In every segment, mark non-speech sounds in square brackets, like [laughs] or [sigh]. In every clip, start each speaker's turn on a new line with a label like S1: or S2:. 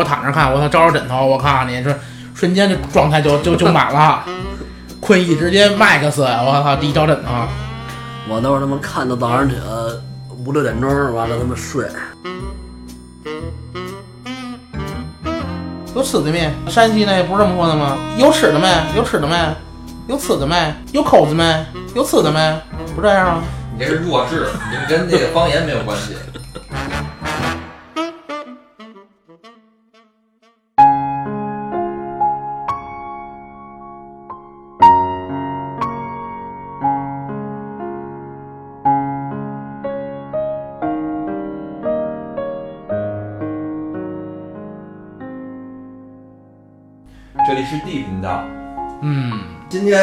S1: 我躺着看，我操，招着枕头，我靠你这瞬间这状态就就就满了，困意直接 max，我操，一招枕头，
S2: 我都是他妈看到早上起来五六点钟，完了他妈睡。
S1: 有吃的没？山西那不是这么说的吗？有吃的没？有吃的没？有吃的没？有口子没？有吃的没？不这样吗？
S3: 你这是弱智，你们跟这个方言没有关系。[laughs]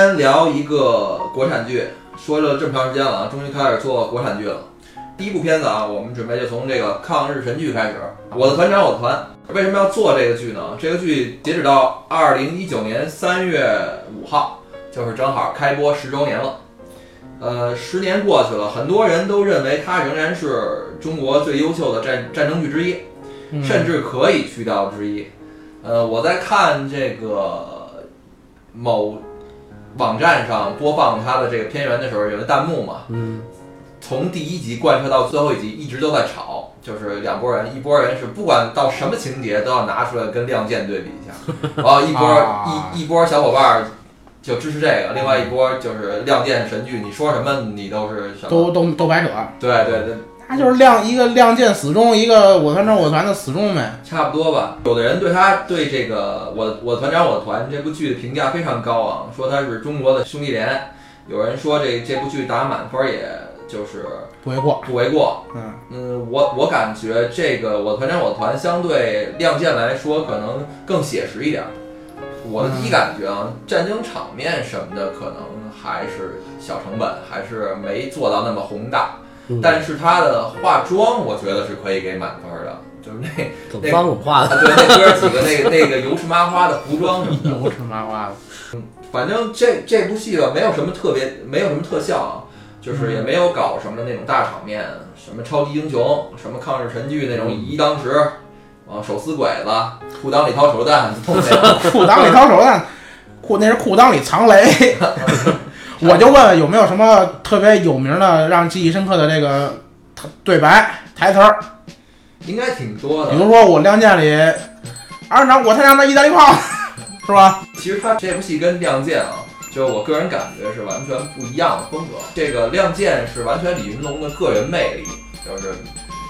S3: 天聊一个国产剧，说了这么长时间了啊，终于开始做国产剧了。第一部片子啊，我们准备就从这个抗日神剧开始，《我的团长我的团》。为什么要做这个剧呢？这个剧截止到二零一九年三月五号，就是正好开播十周年了。呃，十年过去了，很多人都认为它仍然是中国最优秀的战战争剧之一，
S1: 嗯
S3: 甚至可以去掉之一。呃，我在看这个某网站上播放它的这个片源的时候，有个弹幕嘛，
S2: 嗯，
S3: 从第一集贯彻到最后一集，一直都在吵，就是两拨人，一拨人是不管到什么情节都要拿出来跟《亮剑》对比一下，然 [laughs] 后一波、
S1: 啊。
S3: 一一波小伙伴儿就支持这个，另外一波就是《亮剑》神剧，你说什么你都是什么，
S1: 都都都白扯，
S3: 对对对，
S1: 他就是亮一个亮剑死忠，一个我团长我团的死忠呗。
S3: 差不多吧。有的人对他对这个我我团长我团这部剧的评价非常高啊，说他是中国的兄弟连。有人说这这部剧打满分，也就是
S1: 不为过，
S3: 不为过。
S1: 嗯，
S3: 嗯，我我感觉这个我团长我团相对亮剑来说，可能更写实一点儿。我的第一感觉啊，战争场面什么的可能还是小成本，还是没做到那么宏大。
S2: 嗯
S3: 但是他的化妆，我觉得是可以给满分的，就是那
S2: 怎么脏怎么画的？
S3: 啊，对，那哥几个那个那个油赤麻花的服装什么的，
S1: 油吃麻花的，嗯
S3: 反正这这部戏吧，没有什么特别，没有什么特效啊，就是也没有搞什么那种大场面，什么超级英雄，什么抗日神剧那种以一当十，啊，手撕鬼子，裤裆里掏手榴弹，[laughs] 都没有。[laughs]
S1: 裤裆里掏手榴弹，裤那是裤裆里藏雷。[laughs] 我就问问有没有什么特别有名的、让记忆深刻的这个对白台词儿？
S3: 应该挺多的比。
S1: 如说我《亮剑》里，二长我他娘的意大利炮，是吧？
S3: 其实他这部戏跟《亮剑》啊，就是我个人感觉是完全不一样的风格。这个《亮剑》是完全李云龙的个人魅力，就是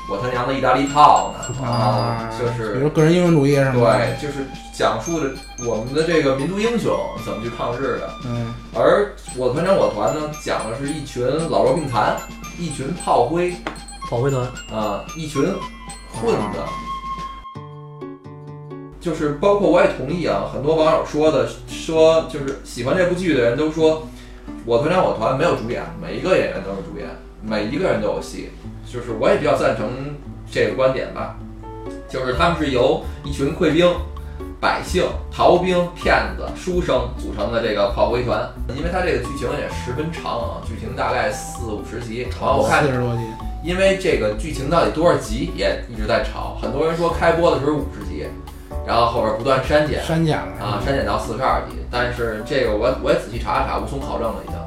S3: 我他娘的意大利炮呢，然后就是
S1: 比如个人英雄主义是吗？，
S3: 对，就是讲述的我们的这个民族英雄怎么去抗日的。
S1: 嗯，
S3: 而我团长我团呢，讲的是一群老弱病残，一群炮灰
S2: 炮灰团，
S3: 啊、一群混子。就是包括我也同意啊，很多网友说的，说就是喜欢这部剧的人都说，我团长我团没有主演，每一个演员都是主演，每一个人都有戏。就是我也比较赞成这个观点吧，就是他们是由一群溃兵、百姓、逃兵、骗子、书生组成的这个炮灰团。因为它这个剧情也十分长啊，剧情大概四五十集。然后我看
S1: 四十多集，
S3: 因为这个剧情到底多少集也一直在吵，很多人说开播的时候五十集，然后后边不断删减
S1: 删减了
S3: 啊，删减到四十二集。但是这个我我也仔细查了查，无从考证了已经，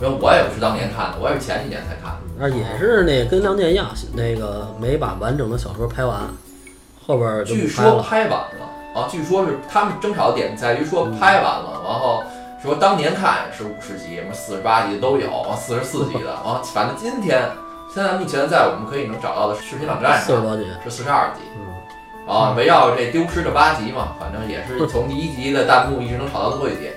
S3: 因为我也不是当年看的，我也是前几年才看的。
S2: 而也是那跟《亮剑》一样，那个没把完整的小说拍完，后边
S3: 据说
S2: 拍
S3: 完了啊，据说是他们争吵的点在于说拍完了，然后说当年看是五十集，什么四十八集都有，完四十四集的，啊，反正今天现在目前在我们可以能找到的视频网站上
S2: 四十多集，
S3: 是四十二集。
S2: 嗯，
S3: 啊，围绕这丢失的八集嘛，反正也是 [laughs] 从第一集的弹幕一直能炒到最后一集。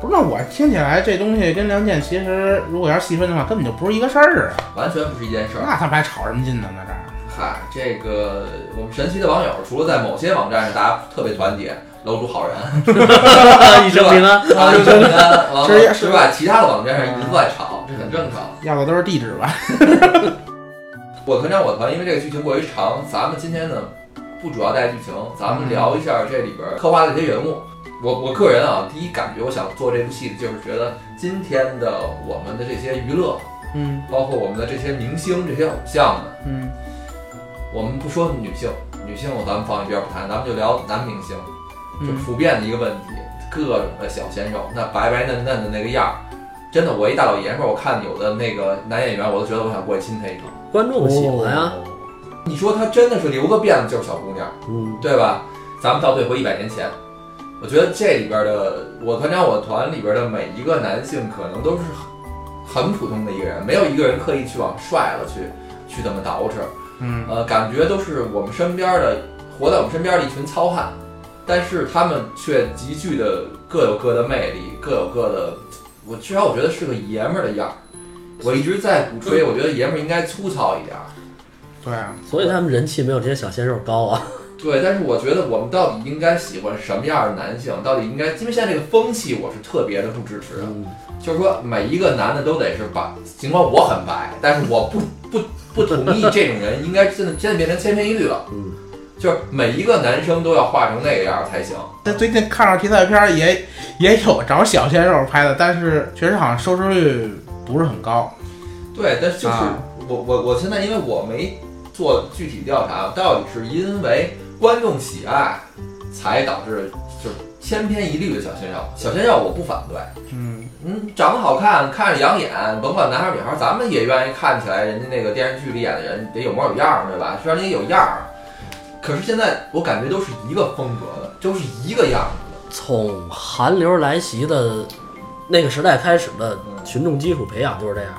S1: 不是，那我听起来这东西跟梁健其实如果要是细分的话，根本就不是一个事儿啊。
S3: 完全不是一件事儿。
S1: 那他们还吵什么劲呢？那这儿，
S3: 嗨，这个我们神奇的网友，除了在某些网站上大家特别团结，楼主好人，[laughs]
S2: 一生平安。
S3: 啊，一生平安，完
S1: 是
S3: 了之外，其他的网站上一直在吵，这很正常。
S1: 要的都是地址吧？[laughs]
S3: 我团长我团，因为这个剧情过于长，咱们今天呢不主要带剧情，咱们聊一下这里边刻画的一些人物。我我个人啊，第一感觉我想做这部戏，就是觉得今天的我们的这些娱乐，
S1: 嗯
S3: 包括我们的这些明星、这些偶像们，
S1: 嗯
S3: 我们不说女性，女性咱们放一边不谈，咱们就聊男明星，就
S1: 嗯，
S3: 普遍的一个问题，各种的小鲜肉，那白白嫩嫩的那个样儿，真的，我一大老爷们儿，我看有的那个男演员，我都觉得我想过去亲他一口。
S2: 观众喜欢呀，
S3: 你说他真的是留个辫子就是小姑娘，
S2: 嗯，
S3: 对吧？咱们倒退回一百年前，我觉得这里边的我团长我团里边的每一个男性，可能都是很很普通的一个人，没有一个人刻意去往帅了去去这么捯饬。
S1: 嗯
S3: 呃，感觉都是我们身边的，活在我们身边的一群糙汉，但是他们却极具的各有各的魅力，各有各的，我至少我觉得是个爷们儿的样儿。我一直在鼓吹，我觉得爷们儿应该粗糙一点儿。
S1: 对啊，
S2: 所以他们人气没有这些小鲜肉高啊。
S3: 对，但是我觉得我们到底应该喜欢什么样的男性？到底应该，因为现在这个风气，我是特别的不支持的。
S2: 嗯，
S3: 就是说，每一个男的都得是白，尽管我很白，但是我不不不同意这种人应该现在现在变成千篇一律了。
S2: 嗯，
S3: 就是每一个男生都要画成那个样儿才行。
S1: 但最近看上题材片儿也也有找小鲜肉拍的，但是确实好像收视率不是很高。
S3: 对，但是就是、
S1: 啊
S3: 我我我现在因为我没做具体调查，到底是因为观众喜爱才导致就是千篇一律的小鲜肉。小鲜肉我不反对，
S1: 嗯，
S3: 嗯，长得好看，看着养眼，甭管男孩儿女孩儿，咱们也愿意看起来人家那个电视剧里演的人得有模有样儿，对吧？虽然人家有样儿，可是现在我感觉都是一个风格的，都是一个样子的。
S2: 从韩流来袭的那个时代开始的群众基础培养就是这样，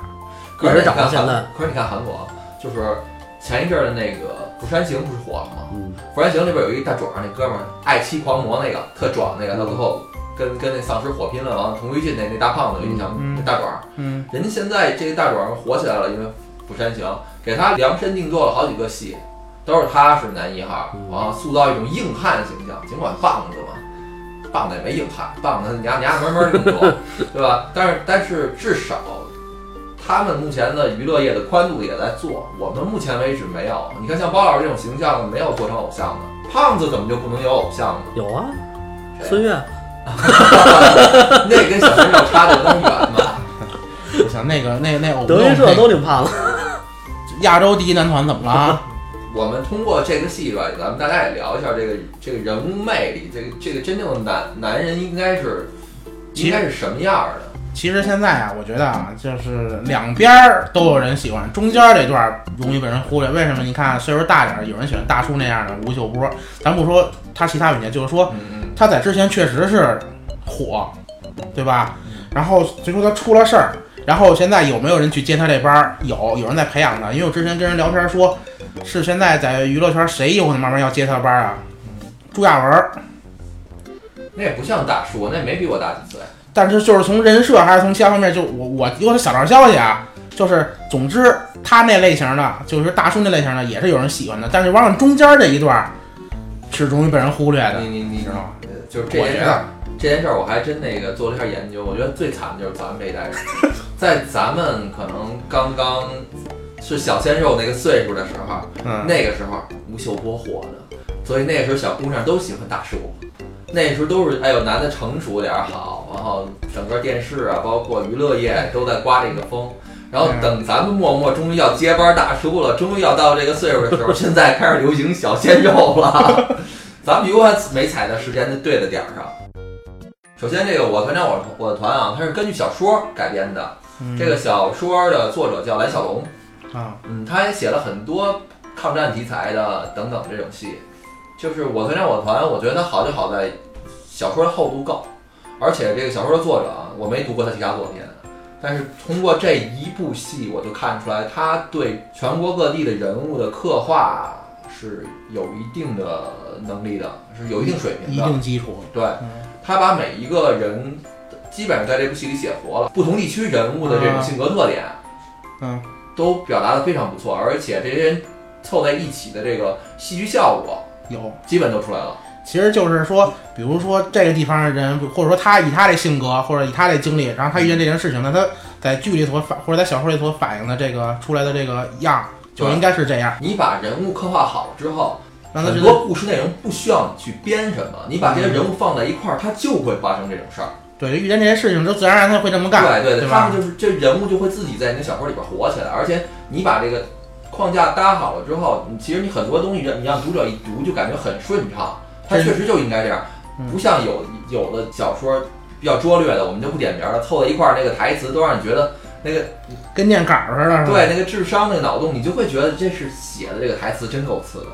S2: 一直
S3: 可是你看
S2: 长到现在
S3: 韩，。可是你看韩国，就是前一阵儿的那个《釜山行》不是火了吗？
S2: 嗯，《
S3: 釜山行》里边有一大壮那哥们儿，爱妻狂魔那个特壮那个，到最后跟跟那丧尸火拼了，完了佟辉俊那那大胖子有印象吗？
S1: 嗯
S3: 那大壮，
S1: 嗯，
S3: 人家现在这个大壮火起来了，因为《釜山行》给他量身定做了好几个戏，都是他是男一号，
S2: 嗯
S3: 完了塑造一种硬汉形象，尽管棒子嘛。棒子也没硬汉，棒子娘娘们门那么多，[laughs] 对吧？但是但是至少他们目前的娱乐业的宽度也在做，我们目前为止没有。你看像包老师这种形象的，没有做成偶像的。胖子怎么就不能有偶像呢？
S2: 有啊，
S3: 谁
S2: 孙悦，[laughs]
S3: 那跟小鲜肉差的有点远吧？
S1: 不行，那个那那偶
S2: 德云社都挺胖的。
S1: 亚洲第一男团怎么了啊？[laughs]
S3: 我们通过这个戏吧，咱们大家也聊一下这个这个人物魅力，这个这个真正的男男人应该是应该是什么样儿的？
S1: 其实现在啊，我觉得啊，就是两边儿都有人喜欢，中间这段儿容易被人忽略。为什么？你看岁数大点儿，有人喜欢大叔那样的吴秀波，咱不说他其他问题，就是说他在之前确实是火，对吧？然后最后他出了事儿，然后现在有没有人去接他这班儿？有，有人在培养他。因为我之前跟人聊天说，是现在在娱乐圈谁有可能慢慢要接他班儿啊？朱亚文儿，
S3: 那也不像大叔，那也没比我大几岁。
S1: 但是就是从人设还是从其他方面，就我我有点小道消息啊，就是总之他那类型的，就是大叔那类型的，也是有人喜欢的，但是往往中间这一段是容易被人忽略的，
S3: 你你你
S1: 知道吗？
S3: 呃就是这
S1: 我觉得
S3: 件事儿，这件事儿我还真那个做了一下研究，我觉得最惨的就是咱们这一代人，在咱们可能刚刚是小鲜肉那个岁数的时候，
S1: 嗯，
S3: 那个时候吴秀波火的，所以那个时候小姑娘都喜欢大叔。那时候都是哎呦，男的成熟点儿好，然后整个电视啊，包括娱乐业都在刮这个风。然后等咱们默默终于要接班大叔了，终于要到这个岁数的时候，[laughs] 现在开始流行小鲜肉了。[laughs] 咱们永远没踩在时间的对的点儿上。首先，这个我团长我我的团啊，它是根据小说改编的。
S1: 嗯
S3: 这个小说的作者叫蓝小龙，
S1: 啊，
S3: 嗯，他也写了很多抗战题材的等等这种戏。就是我团长我团，我觉得它好就好在小说的厚度够，而且这个小说的作者啊，我没读过他其他作品，但是通过这一部戏，我就看出来他对全国各地的人物的刻画是有一定的能力的，是有一定水平的一。
S1: 定基础，
S3: 对
S1: 嗯，
S3: 他把每一个人基本上在这部戏里写活了，不同地区人物的这种性格特点，
S1: 嗯，
S3: 都表达的非常不错，而且这些人凑在一起的这个戏剧效果，
S1: 有。
S3: 基本都出来了。
S1: 其实就是说，比如说这个地方的人，或者说他以他这性格，或者以他这经历，然后他遇见这件事情，那他在剧里所反，或者在小说里所反映的这个出来的这个样，就应该是这样。
S3: 你把人物刻画好了之后，
S1: 让他觉得
S3: 很多故事内容不需要你去编什么，你把这些人物放在一块儿，它就会发生这种事儿。
S1: 对遇见这些事情，就自然而然他会这么干，
S3: 对对他
S1: 对他？
S3: 们就是这人物就会自己在你的小说里边活起来，而且你把这个框架搭好了之后，你其实你很多东西你让读者一读就感觉很顺畅，它确实就应该这样，
S1: 嗯
S3: 不像有有的小说比较拙劣的，我们就不点名了，凑在一块儿那个台词都让你觉得那个
S1: 跟念稿似的？
S3: 对那个智商那个脑洞，你就会觉得这是写的这个台词真够次的。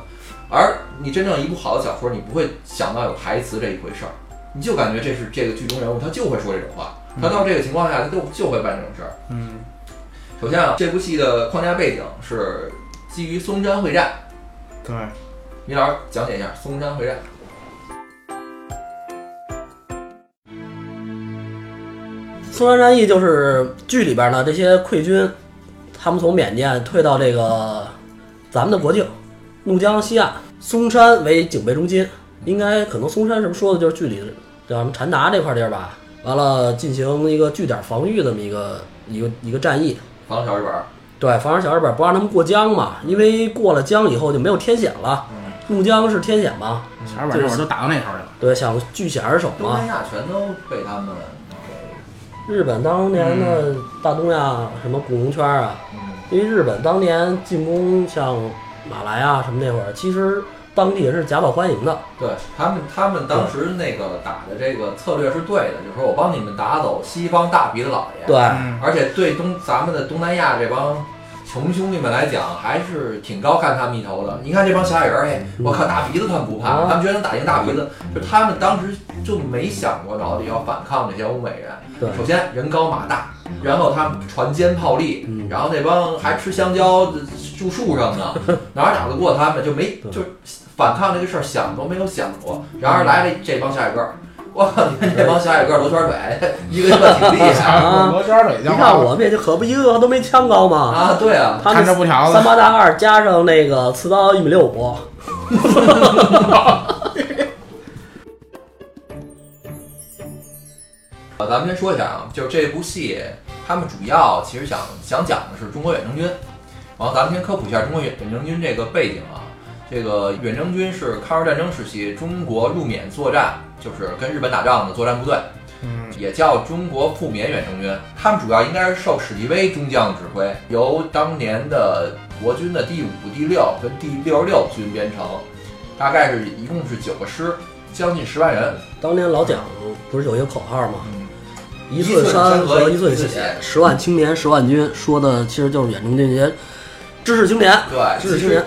S3: 而你真正一部好的小说，你不会想到有台词这一回事儿，你就感觉这是这个剧中人物他就会说这种话，他到这个情况下他就就会办这种事儿。
S1: 嗯，
S3: 首先啊，这部戏的框架背景是基于松山会战，
S1: 对。
S3: 米老师讲解一下松山会战。
S2: 松山战役就是剧里边呢这些溃军，他们从缅甸退到这个咱们的国境怒江西岸，松山为警备中心。应该可能松山是不是说的就是剧里叫什么禅达这块地儿吧？完了进行一个据点防御这么一个一个一个战役。
S3: 防小日本儿，
S2: 对，防守小日本不让他们过江嘛，因为过了江以后就没有天险了。怒江是天险嘛，
S1: 小日本这会儿都打到那头去了。
S2: 对，想据险而守嘛
S3: 东南。亚全都被他们给，
S2: 日本当年的大东亚什么古龙圈啊，
S3: 嗯，
S2: 因为日本当年进攻像马来啊什么那会儿，其实当地人是夹道欢迎的。
S3: 对他们，他们当时那个打的这个策略是对的，就是说我帮你们打走西方大鼻子老爷，
S2: 对，
S1: 嗯，
S3: 而且对东咱们的东南亚这帮穷兄弟们来讲，还是挺高看他们一头的。你看这帮小矮人儿，哎，我靠，大鼻子他们不怕，
S2: 嗯
S3: 他们居然能打赢大鼻子，就他们当时就没想过到底要反抗这些欧美人。
S2: 对
S3: 首先人高马大，然后他们船坚炮利，
S2: 嗯
S3: 然后那帮还吃香蕉住树上呢，[laughs] 哪儿打得过他们？就没就反抗这个事儿想都没有想过。然而来了这帮小矮个儿，[laughs] 我靠，你看这帮小矮个儿罗圈腿，一个一个挺厉害 [laughs]
S2: 啊
S1: 罗圈腿
S2: 你看我们也就可不一个个都没枪高吗。
S3: 啊！对啊，
S2: 他们
S1: 看着不条子，
S2: 三八大二加上那个刺刀一米六五，[laughs]
S3: 呃，咱们先说一下啊，就是这部戏，他们主要其实想想讲的是中国远征军。然后咱们先科普一下中国远远征军这个背景啊。这个远征军是抗日战争时期中国入缅作战，就是跟日本打仗的作战部队，
S1: 嗯，
S3: 也叫中国赴缅远征军。他们主要应该是受史迪威中将指挥，由当年的国军的第五、第六跟第六十六军编成，大概是一共是九个师，将近十万人。
S2: 当年老蒋不是有一个口号吗？
S3: 嗯，
S2: 一寸山河一寸血十万青年十万军，说的其实就是远征军这些知识青年。
S3: 对，
S2: 知识青年，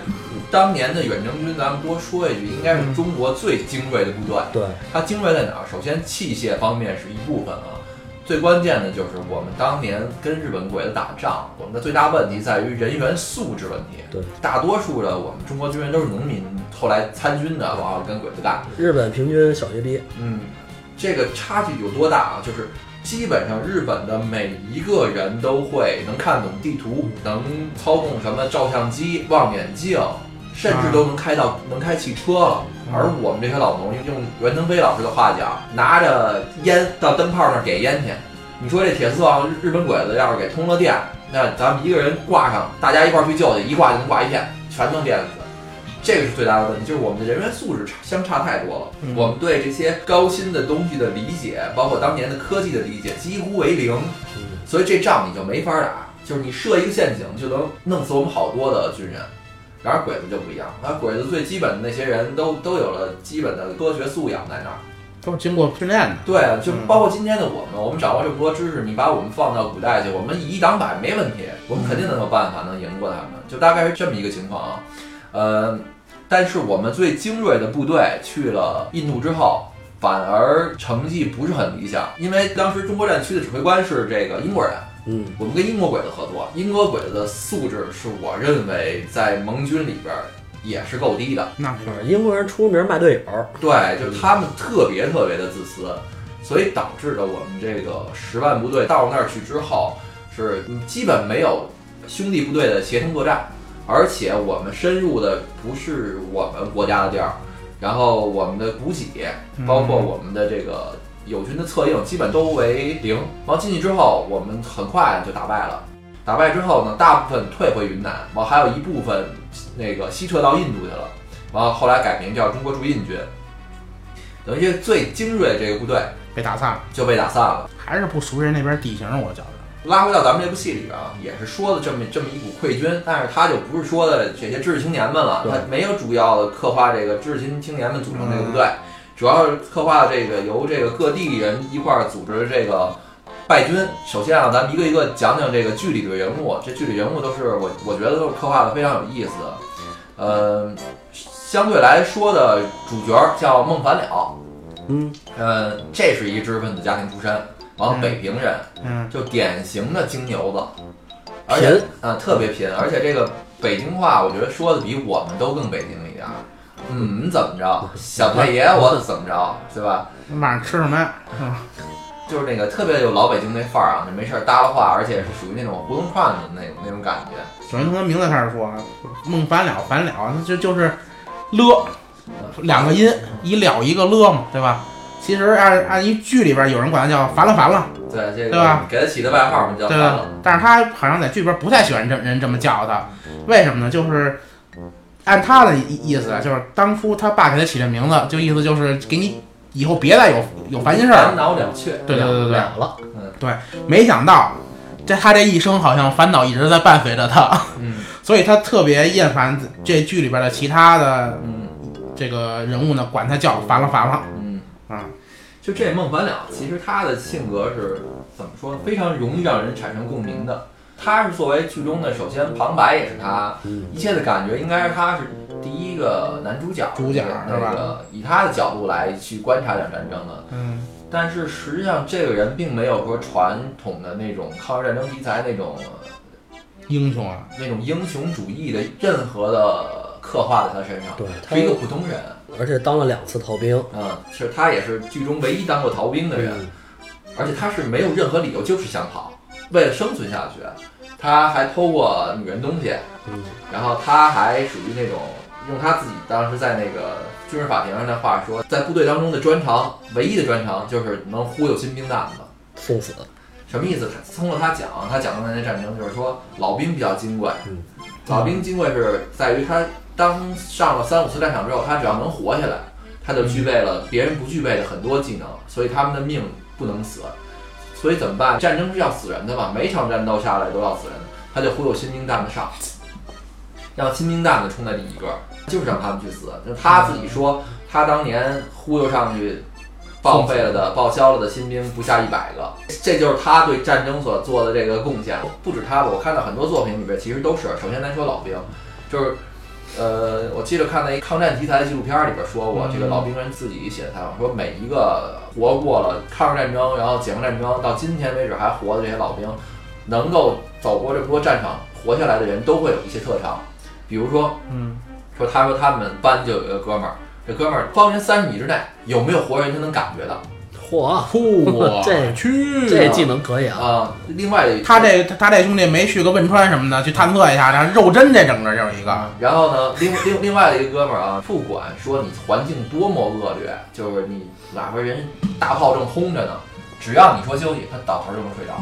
S3: 当年的远征军，咱们多说一句，应该是中国最精锐的部队。
S2: 对，
S3: 它精锐在哪儿？首先器械方面是一部分啊，最关键的就是我们当年跟日本鬼子打仗，我们的最大问题在于人员素质问题。
S2: 对，
S3: 大多数的我们中国军人都是农民，后来参军的，然后跟鬼子干。
S2: 日本平均小学毕业，
S3: 嗯，这个差距有多大啊？就是基本上日本的每一个人都会能看懂地图，能操控什么照相机、望远镜，甚至都能开到能开汽车了。而我们这些老农，用袁腾飞老师的话讲，拿着烟到灯泡那儿点烟去。你说这铁丝网日本鬼子要是给通了电，那咱们一个人挂上，大家一块儿去救去，一挂就能挂一片，全能电死。这个是最大的问题，就是我们的人员素质差相差太多了。
S1: 嗯
S3: 我们对这些高新的东西的理解，包括当年的科技的理解，几乎为零。
S2: 嗯，
S3: 所以这仗你就没法打，就是你设一个陷阱就能弄死我们好多的军人。然而鬼子就不一样，那鬼子最基本的那些人都都有了基本的科学素养在那儿。
S1: 都是经过训练的。
S3: 对，就
S1: 嗯
S3: 包括今天的我们，我们掌握这么多知识，你把我们放到古代去，我们以一挡百没问题，我们肯定能有办法能赢过他们，就大概是这么一个情况啊。呃，但是我们最精锐的部队去了印度之后，反而成绩不是很理想，因为当时中国战区的指挥官是这个英国人，
S2: 嗯，
S3: 我们跟英国鬼子合作，英国鬼子的素质是我认为在盟军里边儿也是够低的。
S1: 那
S2: 是。英国人出名卖队友，
S3: 对，就是他们特别特别的自私，所以导致的我们这个十万部队到那儿去之后，是基本没有兄弟部队的协同作战，而且我们深入的不是我们国家的地儿，然后我们的补给，包括我们的这个友军的策应，基本都为零。然后进去之后，我们很快就打败了。打败之后呢，大部分退回云南，完还有一部分那个西撤到印度去了。完了后来改名叫中国驻印军，等于这最精锐这个部队
S1: 被打散了，
S3: 就被打散了。
S1: 还是不熟悉那边地形，我觉着。
S3: 拉回到咱们这部戏里边啊，也是说的这么这么一股溃军，但是他就不是说的这些知识青年们了，他没有主要的刻画这个知识青青年们组成这个部队，主要是刻画这个由这个各地人一块儿组织这个败军。首先啊，咱们一个一个讲讲这个剧里的人物，这剧里人物都是我我觉得都是刻画的非常有意思的。呃，相对来说的主角叫孟凡了，
S2: 嗯，
S3: 呃，这是一知识分子家庭出身，完了
S1: 嗯
S3: 北平人。
S1: 嗯，
S3: 就典型的京牛子，而且
S2: 贫
S3: 啊、特别贫，而且这个北京话，我觉得说的比我们都更北京一点儿。嗯，你怎么着，[laughs] 小太爷我怎么着，对吧？
S1: 晚上吃什么呀？嗯，
S3: 就是那个特别有老北京那范儿啊，就没事儿搭了话，而且是属于那种胡同串子那种那种感觉。
S1: 首先从他名字开始说，孟凡了，凡了，那就就是了，两个音，一了一个了嘛，对吧？其实按按一剧里边有人管他叫烦了烦了，
S3: 对，这个
S1: 对吧
S3: 给他起的外号嘛叫
S1: 对吧
S3: 烦了。？
S1: 但是他好像在剧里边不太喜欢这人这么叫他，为什么呢？就是按他的意意思，啊就是当初他爸给他起这名字，就意思就是给你以后别再有有烦心事儿
S3: 烦。恼了却。
S1: 对对对对对，
S2: 了了，
S1: 没想到这他这一生好像烦恼一直在伴随着他，
S3: 嗯 [laughs]
S1: 所以他特别厌烦这剧里边的其他的
S3: 嗯
S1: 这个人物呢，管他叫烦了烦了
S3: 嗯。
S1: 啊。
S3: 就这孟凡了，其实他的性格是怎么说呢？非常容易让人产生共鸣的。他是作为剧中的，首先旁白也是他，
S2: 嗯
S3: 一切的感觉应该是他是第一个男主角，
S1: 主角
S3: 那
S1: 是吧？
S3: 个以他的角度来去观察两战争的。
S1: 嗯，
S3: 但是实际上，这个人并没有说传统的那种抗日战争题材那种
S1: 英雄啊，
S3: 那种英雄主义的任何的刻画在他身上，
S2: 对他
S3: 是一个普通人。
S2: 而且当了两次逃兵，
S3: 嗯，是他也是剧中唯一当过逃兵的人。
S2: 嗯。
S3: 而且他是没有任何理由，就是想跑，为了生存下去，他还偷过女人东西，
S2: 嗯，
S3: 然后他还属于那种用他自己当时在那个军事法庭上的话说，在部队当中的专长，唯一的专长就是能忽悠新兵蛋子。
S2: 送死，
S3: 什么意思？通过他讲，他讲的那些战争，就是说老兵比较金贵，
S2: 嗯
S3: 老兵金贵是在于他当上了三五次战场之后，他只要能活下来，他就具备了别人不具备的很多技能，所以他们的命不能死。所以怎么办？战争是要死人的嘛，每场战斗下来都要死人，他就忽悠新兵蛋子上，让新兵蛋子冲在第一个，就是让他们去死。就他自己说，他当年忽悠上去报废了的、报销了的新兵不下一百个，这就是他对战争所做的这个贡献。不止他吧，我看到很多作品里边其实都是。首先来说老兵，就是。呃，我记得看那一抗战题材的纪录片里边说过，
S1: 嗯。
S3: 这个老兵人自己写的采访说，每一个活过了抗日战争，然后解放战争到今天为止还活的这些老兵，能够走过这么多战场活下来的人，都会有一些特长，比如说
S1: 嗯，
S3: 说他说他们班就有一个哥们儿，这哥们儿方圆三十米之内有没有活人，他能感觉到
S2: 嚯，
S1: 嚯，
S2: 这
S1: 去
S2: 这技能可以啊，
S3: 啊。另外
S1: 他这他这兄弟没去个汶川什么的去探测一下，然后肉针这整个就是一个，
S3: 然后呢，另另另外的一个哥们儿啊，不管说你环境多么恶劣，就是你哪怕人大炮正轰着呢，只要你说休息，他倒头就能睡着。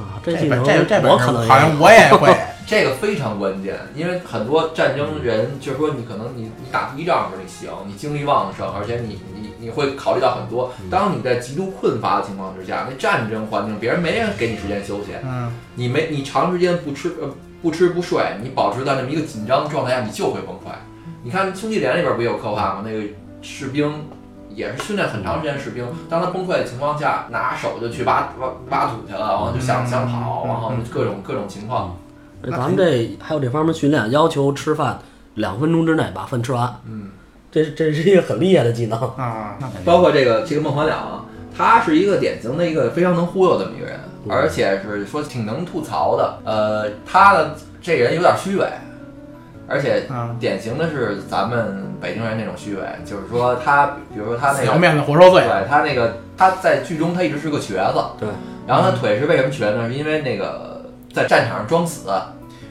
S2: 啊，这
S1: 这
S2: 技能
S1: 本这这本
S2: 我可能
S1: 好像
S2: 也
S1: 我也会，[laughs]
S3: 这个非常关键，因为很多战争人就是说，你可能你你打第一仗的时候你行，你精力旺盛，而且你你你会考虑到很多。当你在极度困乏的情况之下，那战争环境别人没人给你时间休息，
S1: 嗯，
S3: 你没你长时间不吃呃不吃不睡，你保持在那么一个紧张的状态下，你就会崩溃。你看《兄弟连》里边不也有刻画吗？那个士兵也是训练很长时间的士兵，当他崩溃的情况下，拿手就去挖挖挖土去了，然后就想想跑，然后各种各种情况。
S2: 咱们这还有这方面训练，要求吃饭两分钟之内把饭吃完，
S3: 嗯，
S2: 这这是一个很厉害的技能。
S1: 啊，那
S3: 包括这个这个孟凡了啊，他是一个典型的一个非常能忽悠的这么一个人，
S2: 嗯
S3: 而且是说挺能吐槽的。呃，他的这人有点虚伪，而且
S1: 啊，
S3: 典型的是咱们北京人那种虚伪，就是说他，比如说他那个，
S1: 面子活受罪，
S3: 对他那个他在剧中他一直是个瘸子，
S2: 对，
S3: 然后他腿是为什么瘸呢？是因为那个在战场上装死，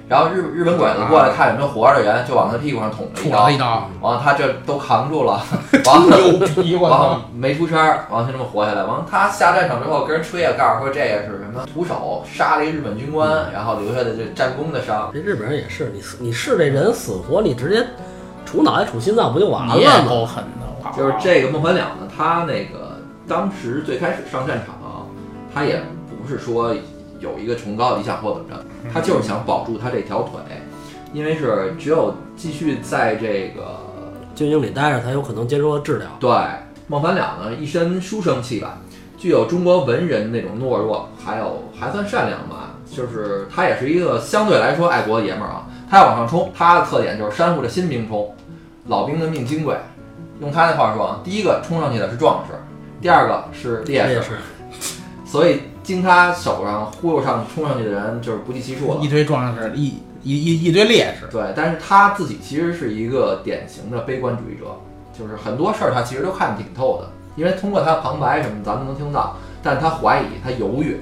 S3: 然后日日本鬼子过来看有没有活着的人，就往他屁股上捅了一刀
S1: 一，刀，
S3: 完了他这都扛住了，[laughs] 完了！完了没出声儿，完了就这么活下来。完了他下战场之后跟人吹啊，告诉说这个是什么徒手杀了一日本军官，然后留下的这战功的伤。
S2: 这日本人也是，你你是这人死活，你直接杵脑袋杵心脏不就完了吗？
S1: 够狠靠！
S3: 就是这个孟凡两呢，他那个当时最开始上战场，他也不是说有一个崇高理想或怎么着，他就是想保住他这条腿，因为是只有继续在这个
S2: 军营里待着才有可能接受治疗。
S3: 对孟凡了呢，一身书生气吧，具有中国文人那种懦弱，还有还算善良吧，就是他也是一个相对来说爱国的爷们儿啊。他要往上冲，他的特点就是煽乎着新兵冲，老兵的命金贵。用他的话说啊，第一个冲上去的是壮士，第二个是烈士，所以经他手上忽悠上冲上去的人就是不计其数了。
S1: 一。堆壮士，一一一一堆烈士，
S3: 对，但是他自己其实是一个典型的悲观主义者，就是很多事儿他其实都看得挺透的，因为通过他的旁白什么咱们能听到，但是他怀疑，他犹豫，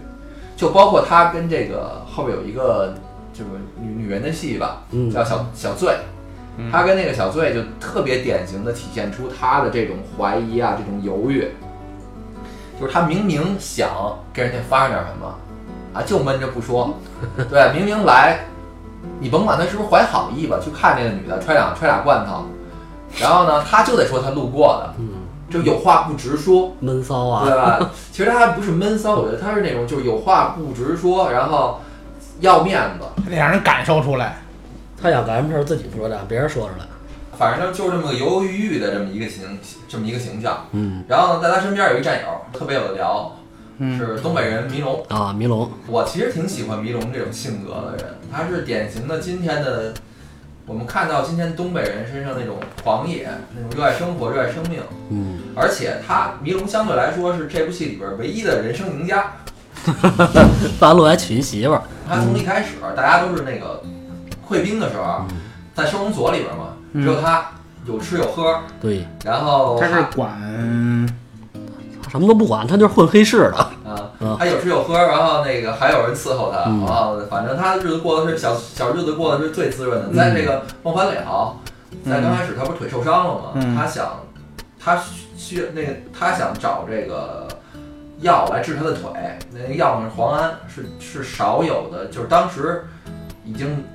S3: 就包括他跟这个后边有一个就是女女人的戏吧，
S2: 嗯，
S3: 叫小小醉，
S1: 嗯。
S3: 他跟那个小醉就特别典型的体现出他的这种怀疑啊，这种犹豫，就是他明明想跟人家发生点什么，啊，就闷着不说，对，明明来，你甭管他是不是怀好意吧，去看那个女的揣两揣俩罐头，然后呢，他就得说他路过的，
S2: 嗯，
S3: 就有话不直说，
S2: 闷骚啊，
S3: 对吧？其实他还不是闷骚，我觉得他是那种就是有话不直说，然后要面子。
S1: 他得让人感受出来。
S2: 他想干什么事儿自己不说，让别人说出来。
S3: 反正就是这么个犹犹豫豫的这么一个形，这么一个形象。
S2: 嗯
S3: 然后呢，在他身边有一战友，特别有的聊，
S1: 嗯，
S3: 是东北人迷龙。
S2: 啊，迷龙，
S3: 我其实挺喜欢迷龙这种性格的人，他是典型的今天的，我们看到今天东北人身上那种狂野，那种热爱生活、热爱生命，
S2: 嗯，
S3: 而且他迷龙相对来说是这部戏里边唯一的人生赢家。
S2: 半路还娶一媳妇儿，
S3: 他从一开始大家都是那个溃兵的时候，在收容所里边嘛，只有他有吃有喝，
S2: 对，
S3: 然后
S1: 他是管
S2: 他什么都不管，他就是混黑市的。
S3: 啊
S2: 嗯，
S3: 他有吃有喝，然后那个还有人伺候他，
S2: 嗯
S3: 然后反正他的日子过得是小小日子过得是最滋润的。在这个孟凡了，在刚开始他不是腿受伤了吗？
S1: 嗯
S3: 他想，他需那个他想找这个药来治他的腿，那个药呢是磺胺，是是少有的，就是当时已经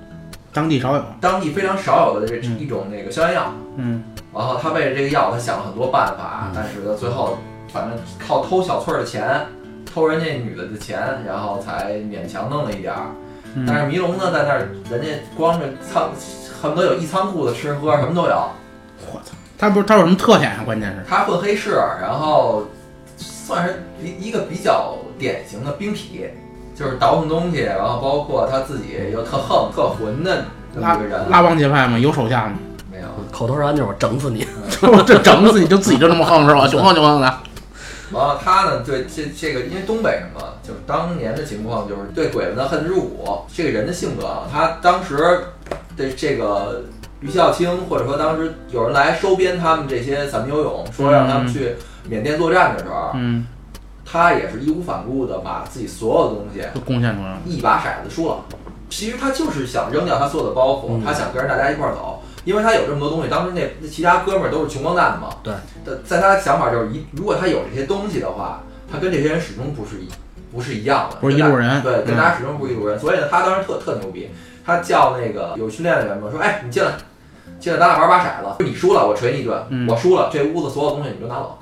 S1: 当地少有。
S3: 当地非常少有的这
S1: 嗯
S3: 一种那个消炎药。
S1: 嗯，
S3: 然后他为了这个药，他想了很多办法
S2: 嗯，
S3: 但是他，最后反正靠偷小翠儿的钱，偷人家女的的钱，然后才勉强弄了一点儿。
S1: 嗯
S3: 但是迷龙呢，在那儿人家光着仓，恨不得有一仓库的吃喝，什么都有。
S1: 我操，他不是他有什么特点啊？关键是，
S3: 他混黑市，然后算是一一个比较典型的兵痞，就是倒腾东西，然后包括他自己又特横特混的这么
S1: 拉
S3: 一个人。
S1: 拉帮结派嘛，有手下吗，
S3: 没有，
S2: 口头禅就是我整死你。[laughs]
S1: 这整死你就自己就这么横是吧？就横就横的。
S3: 然后，他呢，对这这个，因为东北人嘛，就是当年的情况，就是对鬼子呢恨之入骨。这个人的性格啊，他当时的这个于孝清，或者说当时有人来收编他们这些散兵游勇，说让他们去缅甸作战的时候，
S1: 嗯，
S3: 他也是义无反顾的把自己所有的东西
S1: 都贡献出来了。
S3: 一把骰子输了。其实他就是想扔掉他所有的包袱，
S2: 嗯
S3: 他想跟着大家一块儿走，因为他有这么多东西。当时那那其他哥们儿都是穷光蛋嘛，
S2: 对，
S3: 在他的想法就是一，如果他有这些东西的话，他跟这些人始终不是一不是一样的，
S1: 不是一路人
S3: 对，跟
S1: 嗯
S3: 大家始终不是一路人。所以呢，他当时特特牛逼，他叫那个有训练的人嘛，说，哎，你进来，进来，咱俩玩把骰子，你输了我捶你一顿，
S1: 嗯
S3: 我输了，这屋子所有东西你就拿走。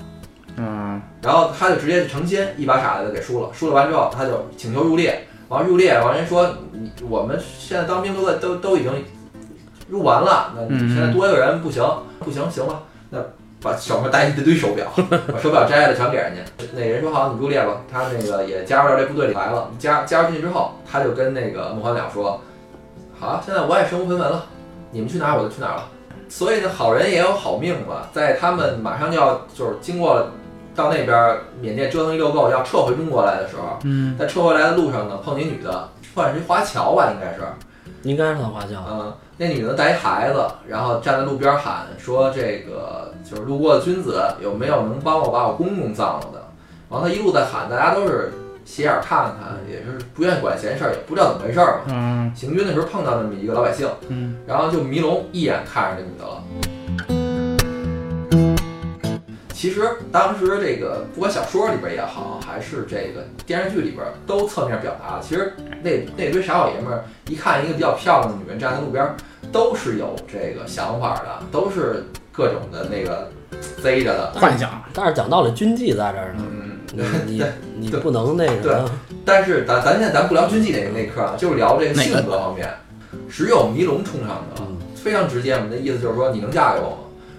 S1: 嗯，
S3: 然后他就直接成心一把傻子给输了，输了完之后他就请求入列，完入列，完人说你我们现在当兵都在都都已经入完了，那你现在多一个人不行，不行行吧，那把手上带一堆手表，[laughs] 把手表摘了全给人家。那人说好，你入列吧，他那个也加入到这部队里来了。加加入进去之后，他就跟那个孟凡了说，好，现在我也身无分文了，你们去哪儿我就去哪儿了。所以呢，好人也有好命嘛，在他们马上就要就是经过到那边儿缅甸折腾一溜够，要撤回中国来的时候，
S1: 嗯，
S3: 在撤回来的路上呢，碰见一女的，算是一华侨吧，应该是，
S2: 应该是他花轿。
S3: 嗯，那女的带一孩子，然后站在路边喊说：“这个就是路过的君子，有没有能帮我把我公公葬了的？”完了，她一路在喊，大家都是斜眼看看，也是不愿意管闲事儿，也不知道怎么回事儿嘛。
S1: 嗯
S3: 行军的时候碰到那么一个老百姓，
S1: 嗯
S3: 然后就迷龙一眼看上这女的了。其实当时这个不管小说里边也好，还是这个电视剧里边，都侧面表达了，其实那那堆傻老爷们儿一看一个比较漂亮的女人站在路边儿，都是有这个想法的，都是各种的那个贼着的。
S1: 幻想，
S2: 但是讲道理，军纪在这儿呢，
S3: 嗯，
S2: 你你
S3: 对
S2: 你不能那个。对，
S3: 但是咱咱现在咱不聊军纪那那课啊，就是聊这个性格方面。只有迷龙冲上去非常直接嘛，那意思就是说你能嫁给我吗？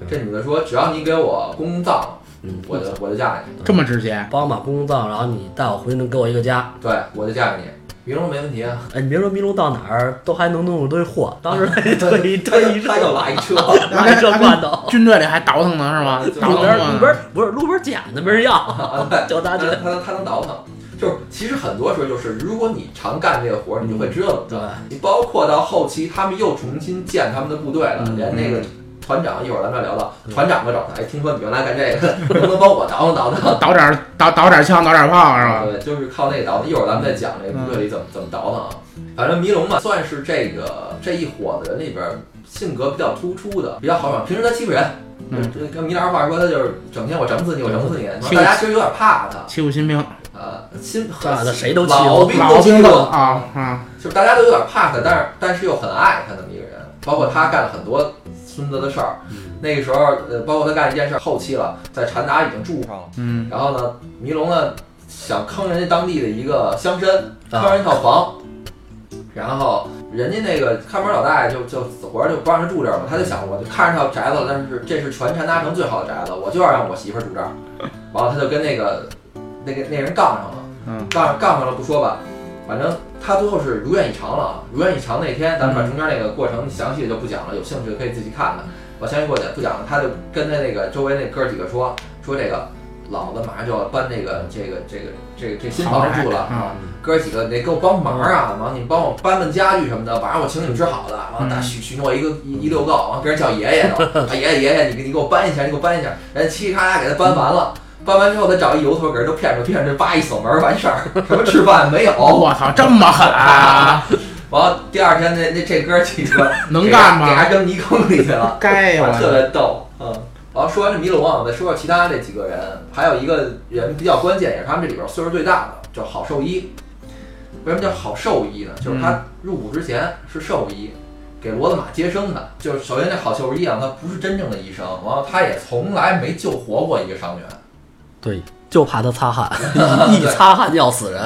S3: 这女的说只要你给我公葬，
S2: 嗯，
S3: 我就我就嫁给你，
S1: 这么直接，
S2: 帮我把公葬，然后你带我回去，能给我一个家。
S3: 对我就嫁给你。迷龙没问题啊，
S2: 哎，你别说迷龙到哪儿都还能弄一堆货，当时推 [laughs] 推
S3: 他
S2: 推一
S3: 他又来一车，
S2: 拉一车 [laughs] 罐头，
S1: 军队里还倒腾呢是吗？倒
S2: 路边路边不是路边捡的，没人要，
S3: 啊，对，
S2: 就他这
S3: 他他能他能倒腾。就是其实很多时候就是，如果你常干这个活儿，你就会知道怎么
S2: 对
S3: 着。你包括到后期，他们又重新建他们的部队了，
S2: 嗯
S3: 连那个团长，一会儿咱们再聊到团长都找他。哎，听说你原来干这个，[laughs] 能不能帮我倒腾倒腾？[laughs]
S1: 倒点儿倒倒点儿枪，倒点儿炮是吧？
S3: 对，就是靠那个倒腾。一会儿咱们再讲这个部队里怎么怎么倒腾啊。反正迷龙嘛，算是这个这一伙子人里边儿性格比较突出的，比较豪爽。平时他欺负人，
S1: 嗯
S3: 这跟米老二话说，他就是整天我整死你，我整死你。大家其实有点怕他。
S1: 欺负新兵，
S3: 呃，新 [laughs]
S2: 炸的谁都欺负
S3: 老兵
S1: 老兵的
S3: 都欺负，
S1: 啊啊，
S3: 就是大家都有点怕他，但是但是又很爱他那么一个人。包括他干了很多孙子的事儿，那个时候呃，包括他干一件事，后期了，在禅达已经住上了，
S1: 嗯。
S3: 然后呢，迷龙呢想坑人家当地的一个乡绅，
S2: 啊。
S3: 坑人一套房，然后人家那个看门老大爷就就死活就不让他住这儿嘛，他就想我就看上这套宅子了，但是这是全禅达城最好的宅子，我就要让我媳妇儿住这儿，完了他就跟那个那个那人杠上了。
S1: 嗯。
S3: 杠杠上了不说吧，反正他最后是如愿以偿了啊。如愿以偿那天，咱们把中间那个过程详细的就不讲了，有兴趣的可以自己看看。我详细过去不讲了，他就跟他那个周围那哥几个说说这个老子马上就要搬这个这个这个这个这新房子住了
S1: 嗯
S3: 啊，哥几个得给我帮忙啊，完你们帮我搬搬家具什么的，晚上我请你们吃好的，完了大许许诺一个一一溜够，完了跟人叫爷爷呢，[laughs] 啊爷爷爷爷你给你给我搬一下，你给我搬一下，人家嘁哩咔嚓给他搬完了。搬完之后，他找一油头给人都骗出，骗出，叭一锁门完事儿，什么吃饭没有。[laughs]
S1: 我操，这么狠啊！[laughs]
S3: 完了，第二天那那这哥几个 [laughs]
S1: 能干吗
S3: 给他
S1: 吗？
S3: 扔泥坑里去了，
S1: 该呀，
S3: 特别逗。嗯，然后说完这迷龙啊，我再说说其他这几个人，还有一个人比较关键，也是他们这里边岁数最大的，叫郝寿医。为什么叫郝寿医呢？就是他入伍之前是兽医，给骡子马接生的。就是首先这郝寿医啊，他不是真正的医生，完了他也从来没救活过一个伤员。
S2: 对，就怕他擦汗，[laughs] 一擦汗要死人。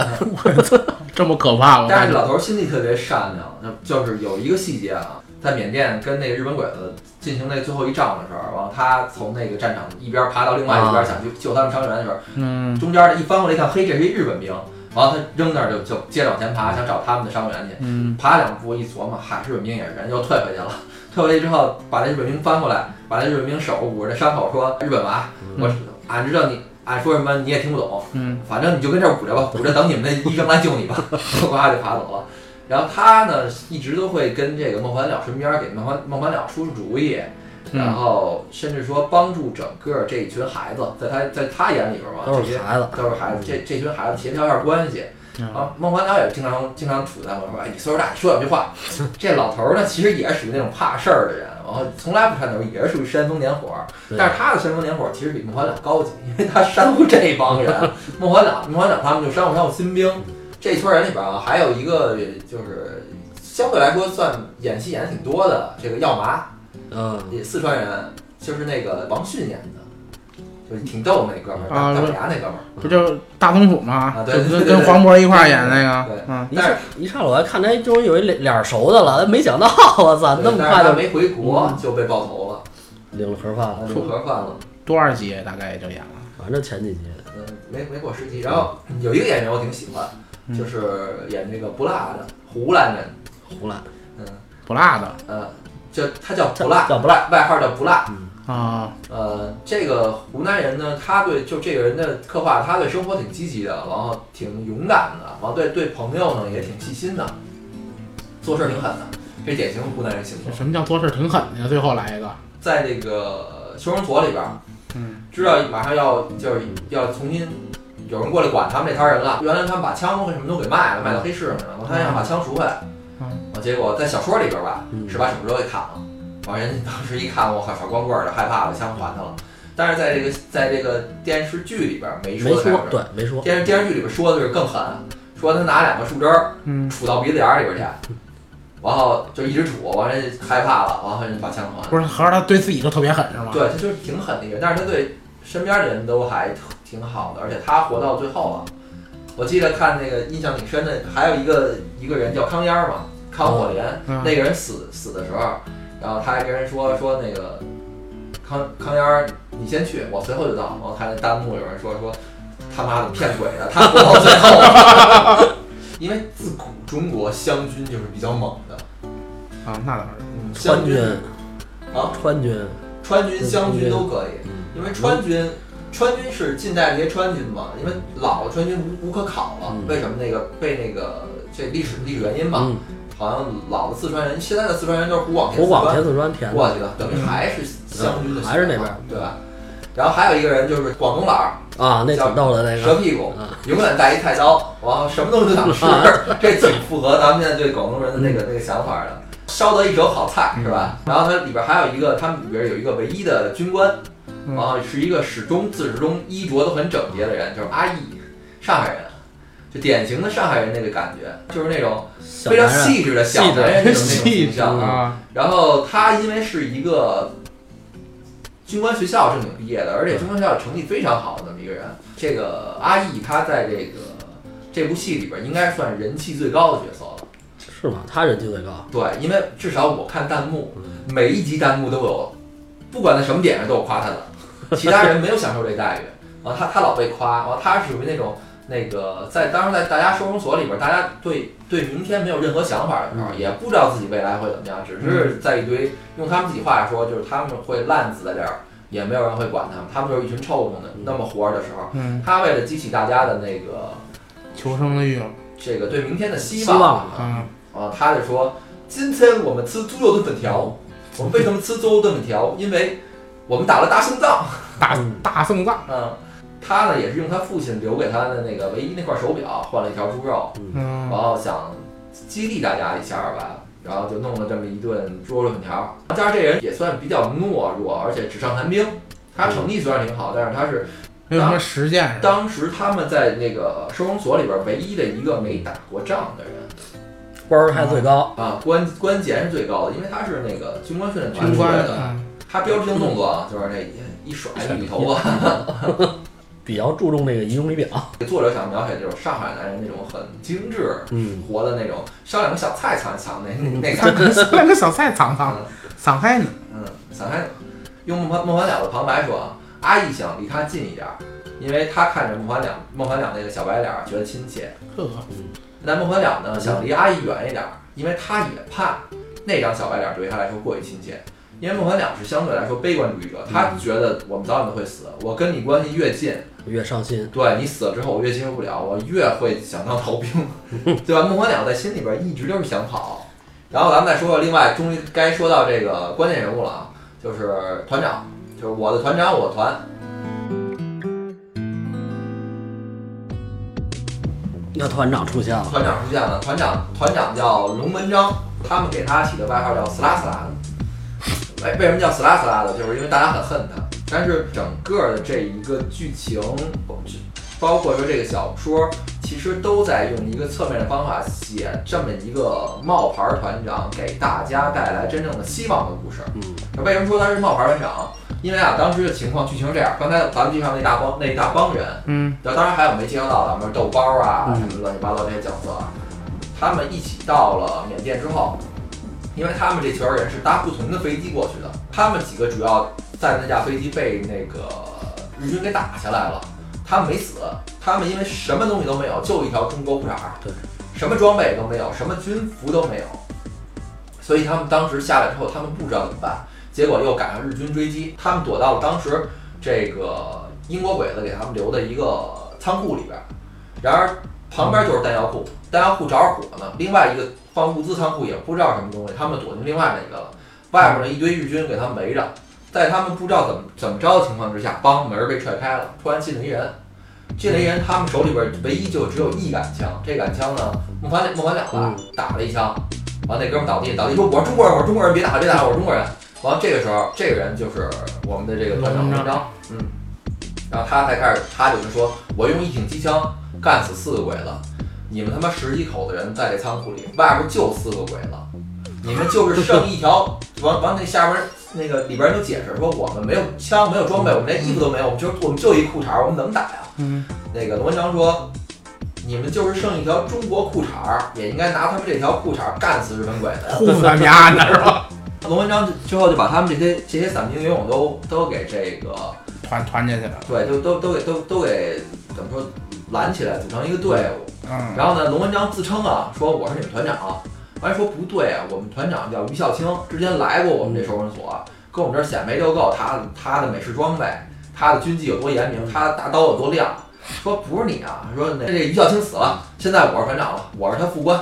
S2: [laughs]
S1: 这么可怕，吗？
S3: 但是老头儿心地特别善良，就就是有一个细节啊，在缅甸跟那个日本鬼子进行那最后一仗的时候，然后他从那个战场一边爬到另外一边
S2: 啊
S3: 想去救他们伤员的时候，
S1: 嗯。
S3: 中间的一翻过来一看，嘿，这是一日本兵，然后他扔那儿就就接着往前爬，想找他们的伤员去，
S1: 嗯。
S3: 爬两步一琢磨，嗨，日本兵也是人，又退回去了。[laughs] 退回去之后，把那日本兵翻过来，把那日本兵手捂着伤口说：“日本娃，我俺知道你俺说什么你也听不懂，
S1: 嗯
S3: 反正你就跟这儿捂着吧，捂着等你们的医生来救你吧。[laughs] 呱就爬走了。然后他呢，一直都会跟这个孟凡了身边给孟凡孟凡了出出主意，
S1: 嗯
S3: 然后甚至说帮助整个这一群孩子，在他在他眼里边嘛，
S2: 都是孩子，
S3: 都是孩子，这这群孩子协调一下关系。
S1: 嗯
S3: 啊，孟凡了也经常经常杵在我说，哎，你岁数大，你说两句话。[laughs] 这老头儿呢，其实也是属于那种怕事儿的人，然后从来不颤抖，也是属于煽风点火。但是他的煽风点火其实比孟凡了高级，因为他煽乎这帮人。[laughs] 孟凡了，孟凡了他们就煽乎煽乎新兵。这圈人里边啊，还有一个就是相对来说算演戏演的挺多的，这个药麻，
S2: 嗯，
S3: 也四川人，就是那个王迅演的，就是挺逗那哥们儿，
S1: 啊
S3: 牙那哥们儿。
S1: 不就大松鼠吗？
S3: 对对对对
S1: 跟跟黄渤一块儿演那
S3: 对
S1: 个，嗯
S2: 一上一上来我还看他终于有一脸脸熟的了，没想到 [laughs] 我操，那么
S3: 但是
S2: 快就
S3: 没回国就被爆头了，
S2: 领了盒饭了，
S3: 领盒饭了。
S1: 多少集大概也就演了。
S2: 反正前几集。
S3: 嗯，没没过十集。然后有一个演员我挺喜欢，
S1: 嗯。
S3: 就是演这个不辣的湖南人，
S2: 湖南，
S3: 嗯。
S1: 不辣的。
S3: 呃，就他叫不辣，
S2: 叫不
S3: 辣，外号叫不辣。
S1: 啊，
S3: 呃，这个湖南人呢，他对就这个人的刻画，他对生活挺积极的，然后挺勇敢的，然后对对朋友呢也挺细心的，做事儿挺狠的，这典型的湖南人性格。
S1: 什么叫做事挺狠的呀？最后来一个，
S3: 在这个修容所里边儿，
S1: 嗯，
S3: 知道马上要就是要重新有人过来管他们这摊人了。原来他们把枪什么都给卖了，卖到黑市上去了。他想把枪赎回来，
S1: 嗯
S3: 啊，结果在小说里边吧，
S2: 嗯
S3: 是把手指头给砍了。完，人家当时一看，我靠，小光棍儿的，害怕了，枪还他了。但是在这个在这个电视剧里边没
S2: 没说对，没说。
S3: 电视电视剧里边说的是更狠，说他拿两个树枝儿
S1: 嗯，
S3: 杵到鼻子眼儿里边去，然后就一直杵，完人家害怕了，完后人家把枪还了。
S1: 不是合着他对自己都特别狠是吗？
S3: 对，他就是挺狠的一个人，但是他对身边的人都还挺好的，而且他活到最后了。我记得看那个印象挺深的，还有一个一个人叫康烟儿嘛，康火莲，
S1: 嗯
S3: 那个人死死的时候，然后他还跟人说说那个康康烟儿，你先去，我随后就到。然后他那弹幕有人说说他妈的骗鬼的，他活到最后。[laughs] 因为自古中国湘军就是比较猛的，
S1: 啊，那倒是。
S3: 嗯，
S2: 川军
S3: 湘军啊，
S2: 川军，
S3: 川军、湘军都可以。
S2: 嗯，
S3: 因为川军，川军是近代这些川军嘛，因为老的川军无无可考了。
S2: 嗯
S3: 为什么那个被那个这历史历史原因嘛？
S2: 嗯，
S3: 好像老的四川人，现在的四川人都是湖广填
S2: 湖广
S3: 四川
S2: 填四川填，
S3: 过去的，等于还是湘军的、
S2: 嗯还是那边
S3: 对吧？然后还有一个人就是广东佬儿，
S2: 啊，那挺逗的那个，
S3: 蛇屁股，
S2: 啊
S3: 永远带一菜刀，然后什么东西都想吃，[laughs] 这挺符合咱们现在对广东人的那个那个想法的。烧得一手好菜是吧？然后它里边还有一个，他们里边有一个唯一的军官，
S1: 嗯
S3: 然后是一个始终自始终衣着都很整洁的人，就是阿义，上海人，就典型的上海人那个感觉，就是那种非常细致的小男人那种那种形象。
S1: 啊，
S3: 然后他因为是一个军官学校正经毕业的，而且军官学校成绩非常好的这么一个人。这个阿义他在这个这部戏里边应该算人气最高的角色了。
S2: 是吗？他人气最高，
S3: 对，因为至少我看弹幕，每一集弹幕都有，不管在什么点上都有夸他的，其他人没有享受这待遇。啊，他他老被夸，然后他是属于那种那个在当时在大家收容所里边，大家对对明天没有任何想法的时候，也不知道自己未来会怎么样，只是在一堆用他们自己话说，就是他们会烂死在这儿，也没有人会管他们，他们就是一群臭虫的那么活着的时候，
S1: 嗯，
S3: 他为了激起大家的那个
S1: 求生的欲望，
S3: 这个对明天的希
S2: 希望
S3: 啊
S1: 嗯，
S3: 啊，他就说，今天我们吃猪肉炖粉条。我们为什么吃猪肉炖粉条？因为我们打了大胜仗。
S1: 大
S2: 嗯
S1: 大胜仗，
S3: 嗯，他呢也是用他父亲留给他的那个唯一那块手表换了一条猪肉，
S1: 嗯
S3: 然后想激励大家一下吧，然后就弄了这么一顿猪肉粉条。加上这人也算比较懦弱，而且纸上谈兵。他成绩虽然挺好，但是他是
S1: 没有什么实践？
S3: 当时他们在那个收容所里边唯一的一个没打过仗的人。
S2: 官儿还最高，
S3: 啊，官官衔是最高的，因为他是那个军官训练团，出来的。
S1: 嗯，
S3: 他标志性动作啊，就是那一一甩一捋头发。[laughs]
S2: 比较注重那个仪容仪表，
S3: 作者想描写就是上海男人那种很精致、
S2: 嗯，
S3: 活的那种，烧两个小菜尝一尝那那那感觉。[laughs]
S1: 那个小菜尝尝，敞开呢，
S3: 嗯，散开。用孟凡孟凡两的旁白说啊，阿义想离他近一点儿，因为他看着孟凡两孟凡两那个小白脸儿觉得亲切。
S1: 呵呵，
S3: 但孟凡两呢想离阿义远一点儿，因为他也怕那张小白脸儿对他来说过于亲切。因为孟凡两是相对来说悲观主义者，他觉得我们早晚都会死，我跟你关系越近，
S2: 越伤心，
S3: 对你死了之后我越接受不了，我越会想当逃兵，[laughs] 对吧？孟凡了在心里边一直就是想跑。然后咱们再说说另外，终于该说到这个关键人物了啊，就是团长，就是我的团长，我的团。
S2: 那团长出现了，
S3: 团长出现了，团长团长叫龙文章，他们给他起的外号叫死拉死拉的。为为什么叫死拉死拉的？就是因为大家很恨他。但是整个的这一个剧情，包括说这个小说，其实都在用一个侧面的方法写这么一个冒牌团长给大家带来真正的希望的故事。
S2: 嗯，
S3: 为什么说他是冒牌团长？因为啊，当时的情况剧情是这样，刚才咱们介绍那大帮那一大帮人，
S1: 嗯
S3: 当然还有没介绍到的，比如豆包啊，
S2: 嗯
S3: 什么乱七八糟这些角色啊，他们一起到了缅甸之后，因为他们这群人是搭不同的飞机过去的，他们几个主要在那架飞机被那个日军给打下来了，他们没死，他们因为什么东西都没有，就一条中国裤衩儿，
S2: 对，
S3: 什么装备都没有，什么军服都没有，所以他们当时下来之后，他们不知道怎么办，结果又赶上日军追击，他们躲到了当时这个英国鬼子给他们留的一个仓库里边儿，然而旁边就是弹药库，弹药库着着火呢，另外一个放物资仓库也不知道什么东西，他们躲进另外那个了，外面的一堆日军给他们围着，在他们不知道怎么怎么着的情况之下，帮门儿被踹开了，突然进了一人，进了一人他们手里边唯一就只有一杆枪，这杆枪呢，孟凡孟凡了吧打了一枪，完那哥们儿倒地倒地说我是中国人，我是中国人，别打别打，我是中国人。完这个时候，这个人就是我们的这个团长
S1: 龙
S3: 文章，嗯，然后他才开始，他就是说我用一挺机枪干死四个鬼子，你们他妈十几口子人在这仓库里，外边就四个鬼子，你们就是剩一条，完完那下边那个里边人就解释说我们没有枪，没有装备，我们连衣服都没有，我们就我们就一裤衩，我们怎么打呀？
S1: 嗯，
S3: 那个龙文章说。你们就是剩一条中国裤衩儿，也应该拿他们这条裤衩干死日本鬼子呀！
S1: 呼死他们家呢是吧？
S3: 龙文章之后就把他们这些这些散兵游勇都都给这个
S1: 团团结起来了，
S3: 对，都都都给都都给怎么说拦起来，组成一个队伍。
S1: 嗯，
S3: 然后呢，龙文章自称啊，说我是你们团长。完说不对啊，我们团长叫于孝清，之前来过我们这收容所，跟我们这儿显摆就够他他的美式装备，他的军纪有多严明，他的大刀有多亮。说不是你啊，说那这于孝清死了，现在我是团长了，我是他副官，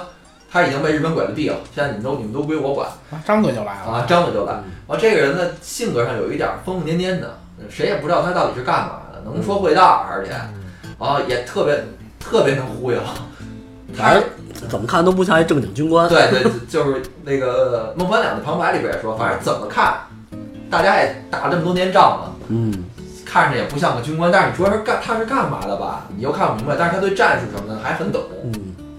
S3: 他已经被日本鬼子毙了，现在你们都你们都归我管。
S1: 啊张嘴就来了，
S3: 啊，张嘴就来。完，这个人呢，性格上有一点儿疯疯癫癫的，谁也不知道他到底是干嘛的，能说会道，而且，啊，也特别特别能忽悠。
S2: 反正怎么看都不像一正经军官。
S3: 对对，就是那个孟凡两的旁白里边也说，反正怎么看，大家也打了这么多年仗了，
S2: 嗯，
S3: 看着也不像个军官，但是你说是干他是干嘛的吧，你又看不明白，但是他对战术什么的还很懂。
S2: 嗯，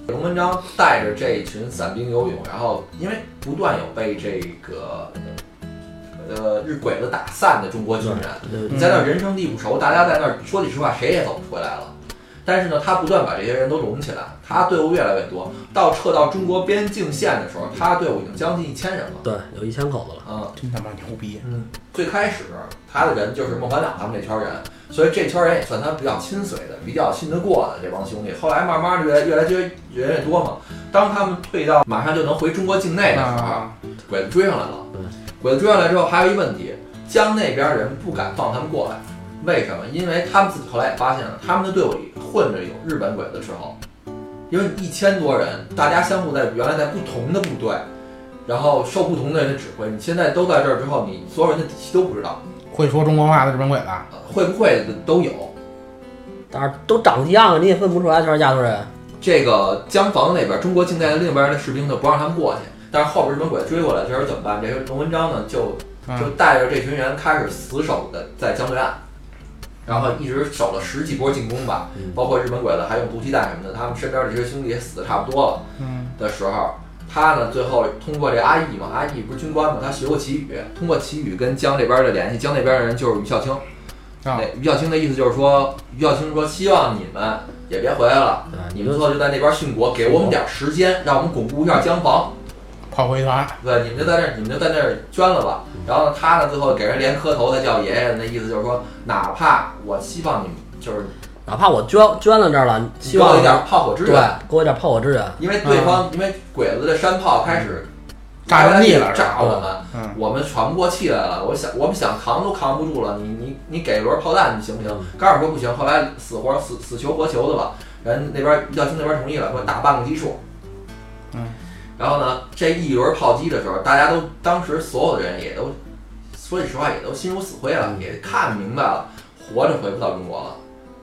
S3: 龙文章带着这一群散兵游勇，然后因为不断有被这个呃日鬼子打散的中国军人，你在那儿人生地不熟，大家在那儿说句实话，谁也走不回来了。但是呢，他不断把这些人都拢起来，他队伍越来越多，到撤到中国边境线的时候，他队伍已经将近一千人了。
S2: 对，有一千口子了。
S3: 嗯
S1: 真他妈牛逼！
S3: 嗯，最开始他的人就是孟凡两他们这圈人，所以这圈人也算他比较亲随的、比较信得过的这帮兄弟。后来慢慢的越来越来越越来越多嘛。当他们退到马上就能回中国境内的时候，
S1: 啊，
S3: 鬼子追上来了
S2: 对。
S3: 鬼子追上来之后，还有一问题，江那边人不敢放他们过来，为什么？因为他们自己后来也发现了，他们的队伍里混着有日本鬼子的时候，因为一千多人，大家相互在原来在不同的部队，然后受不同的人的指挥。你现在都在这儿之后，你所有人的底细都不知道，
S1: 会说中国话的日本鬼子，
S3: 呃会不会的都有。
S2: 但是都长得一样，你也分不出来全是亚洲人。
S3: 这个江防那边，中国境内的另一边的士兵就，不让他们过去。但是后边日本鬼子追过来，这时候怎么办？这时候龙文章呢，就就
S1: 嗯，
S3: 带着这群人开始死守的在江对岸，然后一直守了十几波进攻吧，
S2: 嗯
S3: 包括日本鬼子还用毒气弹什么的，他们身边这些兄弟也死的差不多了
S1: 嗯，
S3: 的时候，他呢最后通过这阿义嘛，阿义不是军官嘛，他学过旗语，通过旗语跟江这边的联系，江那边的人就是于孝清。
S1: 啊
S3: 那于孝清的意思就是说，于孝清说希望你们也别回来了，
S2: 对，
S3: 你们最后就在那边殉国，给我们点时间，让我们巩固一下江防。
S1: 炮灰团，
S3: 对，你们就在那儿，你们就在那儿捐了吧。然后，他呢最后给人连磕头，再叫爷爷，那意思就是说，哪怕我希望你们就是
S2: 哪怕我捐捐了这儿了，希望
S3: 给我一点炮火支
S2: 对
S3: 援，
S2: 给我一点炮火支援。
S3: 因为对方、因为鬼子的山炮开始
S1: 炸人地了是吧
S3: 炸我们，
S1: 嗯，
S3: 我们喘不过气来了。我想我们想扛都扛不住了，你你你给轮炮弹你行不行？刚开始说不行，后来死活死死求活求的吧，人那边于孝清那边同意了，说打半个基数。
S1: 嗯，
S3: 然后呢，这一轮炮击的时候，大家都当时所有的人也都说句实话，也都心如死灰了，也看明白了，活着回不到中国了，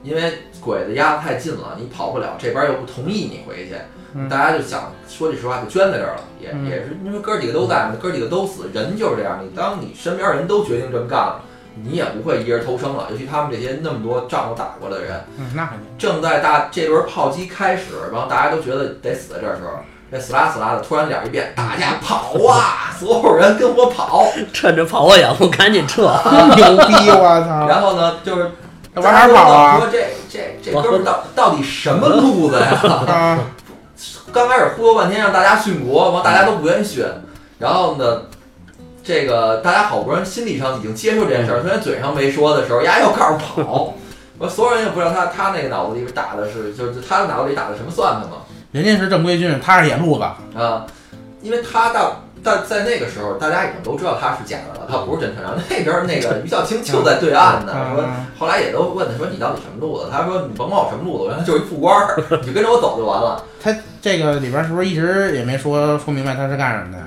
S3: 因为鬼子压得太近了，你跑不了，这边又不同意你回去，
S1: 嗯。
S3: 大家就想说句实话，就捐在这儿了，也、
S1: 嗯。
S3: 也是因为哥几个都在嘛，哥几个都死，人就是这样，你当你身边人都决定这么干了，你也不会一人偷生了，尤其他们这些那么多仗都打过的人，
S1: 嗯，那肯定，
S3: 正在大这轮炮击开始，然后大家都觉得得死在这儿的时候，这死啦死啦的，突然脸一变，大家跑啊！所有人跟我跑。[laughs]
S2: 趁着炮火掩护，赶紧撤。[laughs]
S1: 牛逼！我操，
S3: 然后呢，就是
S1: 这往哪跑啊？
S3: 说这这这哥们儿到到底什么路子呀？
S1: 啊，[laughs]
S3: 刚开始忽悠半天，让大家殉国，完大家都不愿意殉。然后呢，这个大家好不容易心理上已经接受这件事儿，虽然嘴上没说的时候，丫又开始跑。我所有人也不知道他他那个脑子里打的是，就是他的脑子里打的什么算盘嘛。
S1: 人家是正规军，他是野路子，
S3: 啊，因为他到但在那个时候，大家已经都知道他是假的了，他不是真团长。那边那个于孝清就在对岸呢，说
S1: 嗯
S3: 后来也都问他说你到底什么路子？他说你甭管我什么路子，我原来就是一副官儿，你就跟着我走就完了。
S1: 他这个里边是不是一直也没说说明白他是干什么的呀？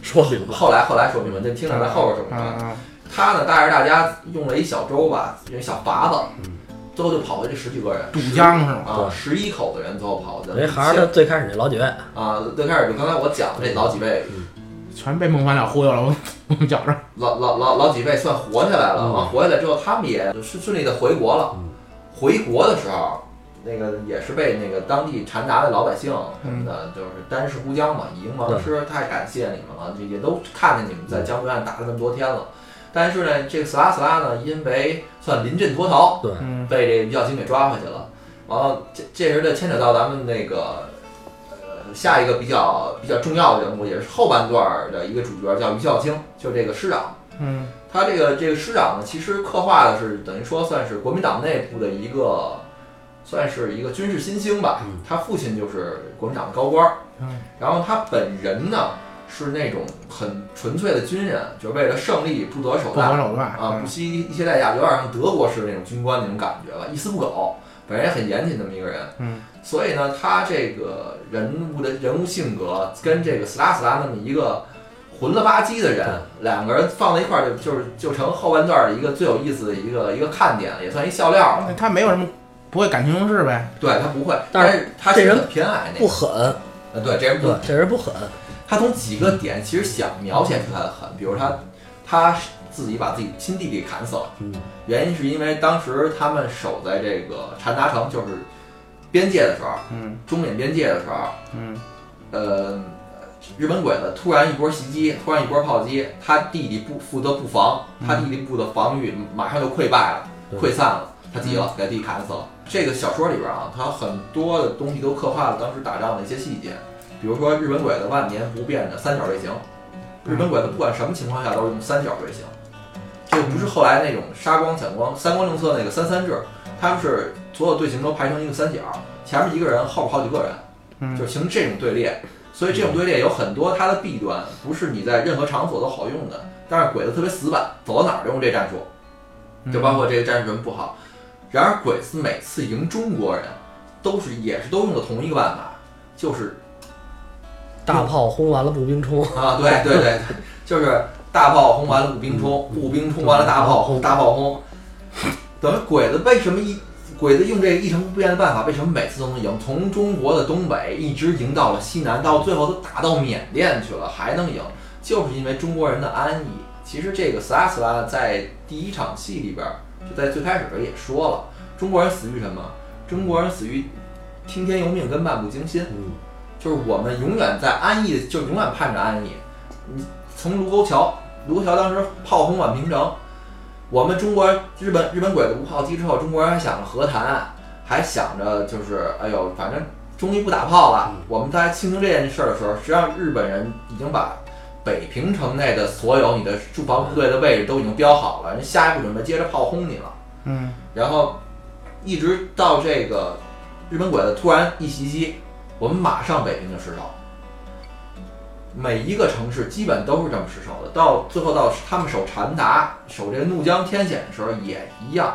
S2: 说明白，
S3: 后来后来说明白，就听着在后边说明白。
S1: 啊
S3: 他呢带着大家用了一小舟吧，用一小筏子，最后就跑回这十几个人，
S1: 渡江是吗？
S3: 啊，十一口的人最后跑的。
S2: 这还是最开始那老几位，
S3: 啊，最开始就刚才我讲的这老几位，
S1: 全被孟凡了忽悠了，我我们觉着。
S3: 老老老老几位算活下来了，
S2: 嗯
S3: 完活下来之后，他们也顺顺利的回国了。回国的时候，那个也是被那个当地禅达的老百姓什么的，就是单是孤江嘛，以迎王师，太感谢你们了，这也都看见你们在江对岸打了那么多天了。但是呢，这个斯拉斯拉呢，因为算临阵脱逃，
S2: 对，
S1: 嗯
S3: 被这个于小青给抓回去了。完了，这这时就牵扯到咱们那个呃下一个比较比较重要的人物，也是后半段儿的一个主角，叫于孝清，就这个师长。
S1: 嗯
S3: 他这个这个师长呢，其实刻画的是等于说算是国民党内部的一个，算是一个军事新星吧。他父亲就是国民党的高官儿，
S1: 嗯
S3: 然后他本人呢是那种很纯粹的军人，就是为了胜利不择手
S1: 不择
S3: 段
S1: 手段
S3: 啊，不惜一切代价，有点像德国式的那种军官那种感觉吧，一丝不苟，本人也很严谨这么一个人。
S1: 嗯，
S3: 所以呢，他这个人物的人物性格跟这个斯拉斯拉那么一个混了吧唧的人，两个人放在一块儿就就是就成后半段的一个最有意思的一个一个看点，也算一笑料了。
S1: 他没有什么不会感情用事呗。
S3: 对他不会，
S2: 但是
S3: 他是
S2: 这人
S3: 很偏爱那个。
S2: 不狠，
S3: 呃，对，这人不
S2: 对，这人不狠，
S3: 他从几个点其实想描写出他的狠，比如他他自己把自己亲弟弟砍死了，
S2: 嗯，
S3: 原因是因为当时他们守在这个禅达城，就是边界的时候，
S1: 嗯。
S3: 中缅边界的时候，
S1: 嗯。
S3: 呃，日本鬼子突然一波袭击，突然一波炮击，他弟弟不负责布防，他弟弟布的防御马上就溃败了，溃散了，他急了，给他弟砍死了。这个小说里边啊，他很多的东西都刻画了当时打仗的一些细节，比如说日本鬼子万年不变的三角队形，日本鬼子不管什么情况下都是用三角队形，就不是后来那种杀光抢光三光政策那个三三制，他们是所有队形都排成一个三角，前面一个人，后边好几个人。
S1: 嗯
S3: 就形成这种队列。所以这种队列有很多它的弊端，不是你在任何场所都好用的。但是鬼子特别死板，走到哪儿都用这战术，
S1: 嗯
S3: 就包括这个战术人不好。然而鬼子每次赢中国人，都是也是都用的同一个办法，就是
S2: 大炮轰完了步兵冲，
S3: 啊，对对对，就是大炮轰完了步兵冲，步兵冲完了大炮轰，大炮轰。等于鬼子为什么一鬼子用这个一成不变的办法，为什么每次都能赢？从中国的东北一直赢到了西南，到最后都打到缅甸去了，还能赢，就是因为中国人的安逸。其实这个斯拉斯拉在第一场戏里边，就在最开始的时候也说了，中国人死于什么？中国人死于听天由命跟漫不经心。
S2: 嗯，
S3: 就是我们永远在安逸，就永远盼着安逸。你从卢沟桥，卢沟桥当时炮轰宛平城，我们中国日本日本鬼子无炮击之后，中国人还想着和谈，还想着就是哎呦，反正终于不打炮了。我们在庆祝这件事儿的时候，实际上日本人已经把北平城内的所有你的驻防部队的位置都已经标好了，人下一步准备接着炮轰你了。
S1: 嗯
S3: 然后一直到这个日本鬼子突然一袭击，我们马上北平就失守。每一个城市基本都是这么失守的，到最后到他们守禅达、守这怒江天险的时候也一样。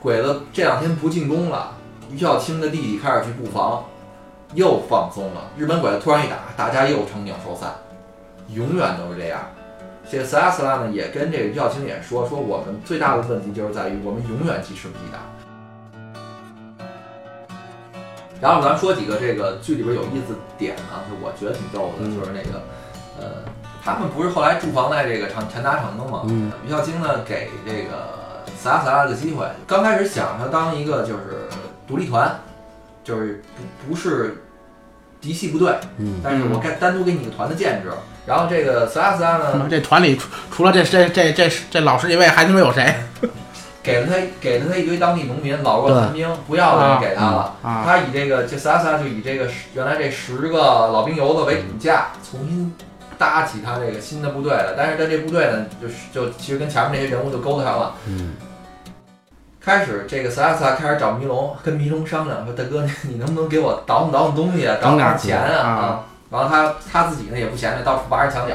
S3: 鬼子这两天不进攻了，于孝清的弟弟开始去布防，又放松了。日本鬼子突然一打，大家又成鸟兽散，永远都是这样。这个斯拉斯拉呢，也跟这个于孝清也说，说我们最大的问题就是在于我们永远记吃不记打。然后咱说几个这个剧里边有意思点啊，就我觉得挺逗的，
S2: 嗯
S3: 就是那个，呃，他们不是后来住房在这个长陈达城的吗？
S2: 嗯，
S3: 于孝清呢给这个斯拉斯拉的机会，刚开始想让他当一个就是独立团，就是不不是嫡系部队，
S2: 嗯，
S3: 但是我该单独给你一个团的建制。然后这个斯拉斯拉呢，
S1: 这团里除除了这这这这这老师以外，还他妈有谁 [laughs]
S3: 给了他给了他一堆当地农民老弱残兵，不要的人给他了。
S1: 啊？
S3: 他以这个这斯拉斯拉就以这个十原来这十个老兵油子为骨架，重新搭起他这个新的部队了。但是他这部队呢，就是就其实跟前面那些人物就勾搭上了。
S2: 嗯，
S3: 开始这个斯拉斯拉开始找迷龙，跟迷龙商量说：“大哥，你你能不能给我倒腾倒腾东西啊，找点钱啊？”
S1: 啊
S3: 啊，然后他他自己呢也不闲着，到处挖人墙角。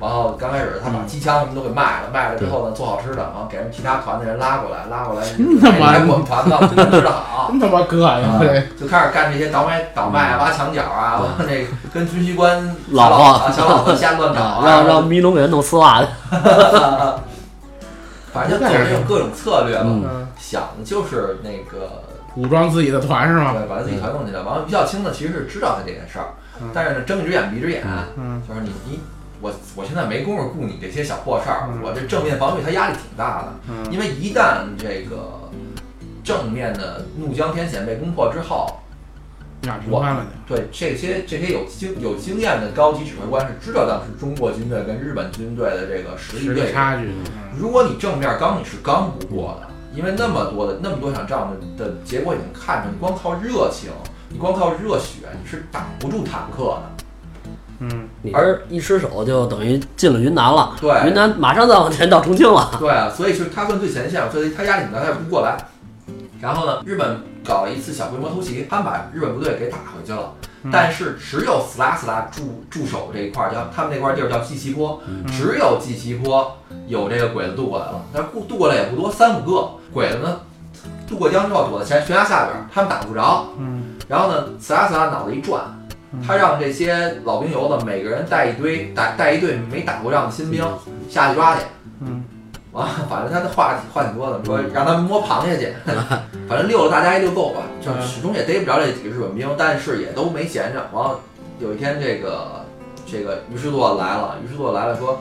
S3: 然后刚开始他把机枪什么都给卖了，卖了之后呢做好吃的，然后给人其他团的人拉过来，拉过来，
S1: 真他
S3: 我们团吧，真的吃的好。
S1: 真他妈膈应！
S3: 啊
S1: 这
S3: 就开始干这些倒卖、倒卖啊、挖墙角啊，[laughs] 那个跟军需官
S2: 老
S3: 小老啊小老子瞎乱找啊，[laughs]
S2: 让让迷龙给人弄丝袜去，[laughs]
S3: 反正就走那种各种策略嘛，想的就是那个
S1: 武装自己的团是吗？
S3: 对，把自己团弄起来。完了，于孝清呢其实是知道他这件事儿
S1: 嗯，
S3: 但是呢睁一只眼闭一只眼，
S1: 嗯。
S3: 就是你你我我现在没工夫顾你这些小破事儿
S1: 嗯，
S3: 我这正面防御他压力挺大的，
S1: 嗯
S3: 因为一旦这个正面的怒江天险被攻破之后，
S1: 那平翻了就。
S3: 对这些这些有经有经验的高级指挥官是知道当时中国军队跟日本军队的这个实力
S1: 差距，的
S3: 如果你正面刚你是刚不过的，因为那么多的那么多场仗的的结果已经看着，你光靠热情，你光靠热血，你是打不住坦克的。
S1: 嗯，
S2: 而一失手就等于进了云南了，
S3: 对
S2: 云南马上再往前到重庆了。
S3: 对啊，所以是他算最前线，所以他压力很大，他也不过来。然后呢，日本搞了一次小规模偷袭，他们把日本部队给打回去了。
S1: 嗯
S3: 但是只有斯拉斯拉驻驻守这一块儿，叫他们那块地儿叫纪西坡，只有纪西坡有这个鬼子渡过来了。但是渡渡过来也不多，三五个鬼子呢，渡过江之后躲在悬悬崖下边儿，他们打不着。
S1: 嗯，
S3: 然后呢，斯拉斯拉脑子一转，他让这些老兵油子每个人带一堆带带一队没打过仗的新兵下去抓去。
S1: 嗯，
S3: 完了，反正他的话话挺多的，说让他们摸螃蟹去，[laughs] 反正溜了大家一溜够吧，就
S1: 嗯
S3: 始终也逮不着这几个日本兵，但是也都没闲着。完了，有一天这个这个于师座来了，于师座来了说，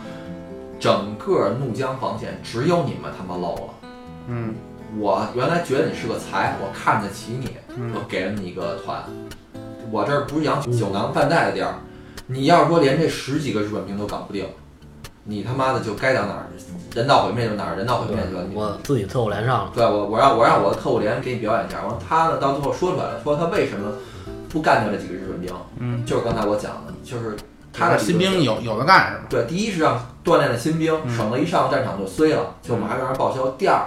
S3: 整个怒江防线只有你们他妈漏了。
S1: 嗯
S3: 我原来觉得你是个才，我看得起你，
S1: 嗯
S3: 我给了你一个团。我这儿不是养酒囊饭袋的地儿，你要是说连这十几个日本兵都搞不定，你他妈的就该到哪儿人道毁灭就哪儿人道毁灭去了。你
S2: 我自己特务连上了，
S3: 对我我让我让我的特务连给你表演一下，完了他呢到最后说出来了，说他为什么不干掉这几个日本兵，
S1: 嗯，
S3: 就是刚才我讲的，就是他的
S1: 新兵有有的干是吧？
S3: 对，第一是让锻炼的新兵
S1: 嗯
S3: 省得一上战场就衰了，就马上让人报销。第二，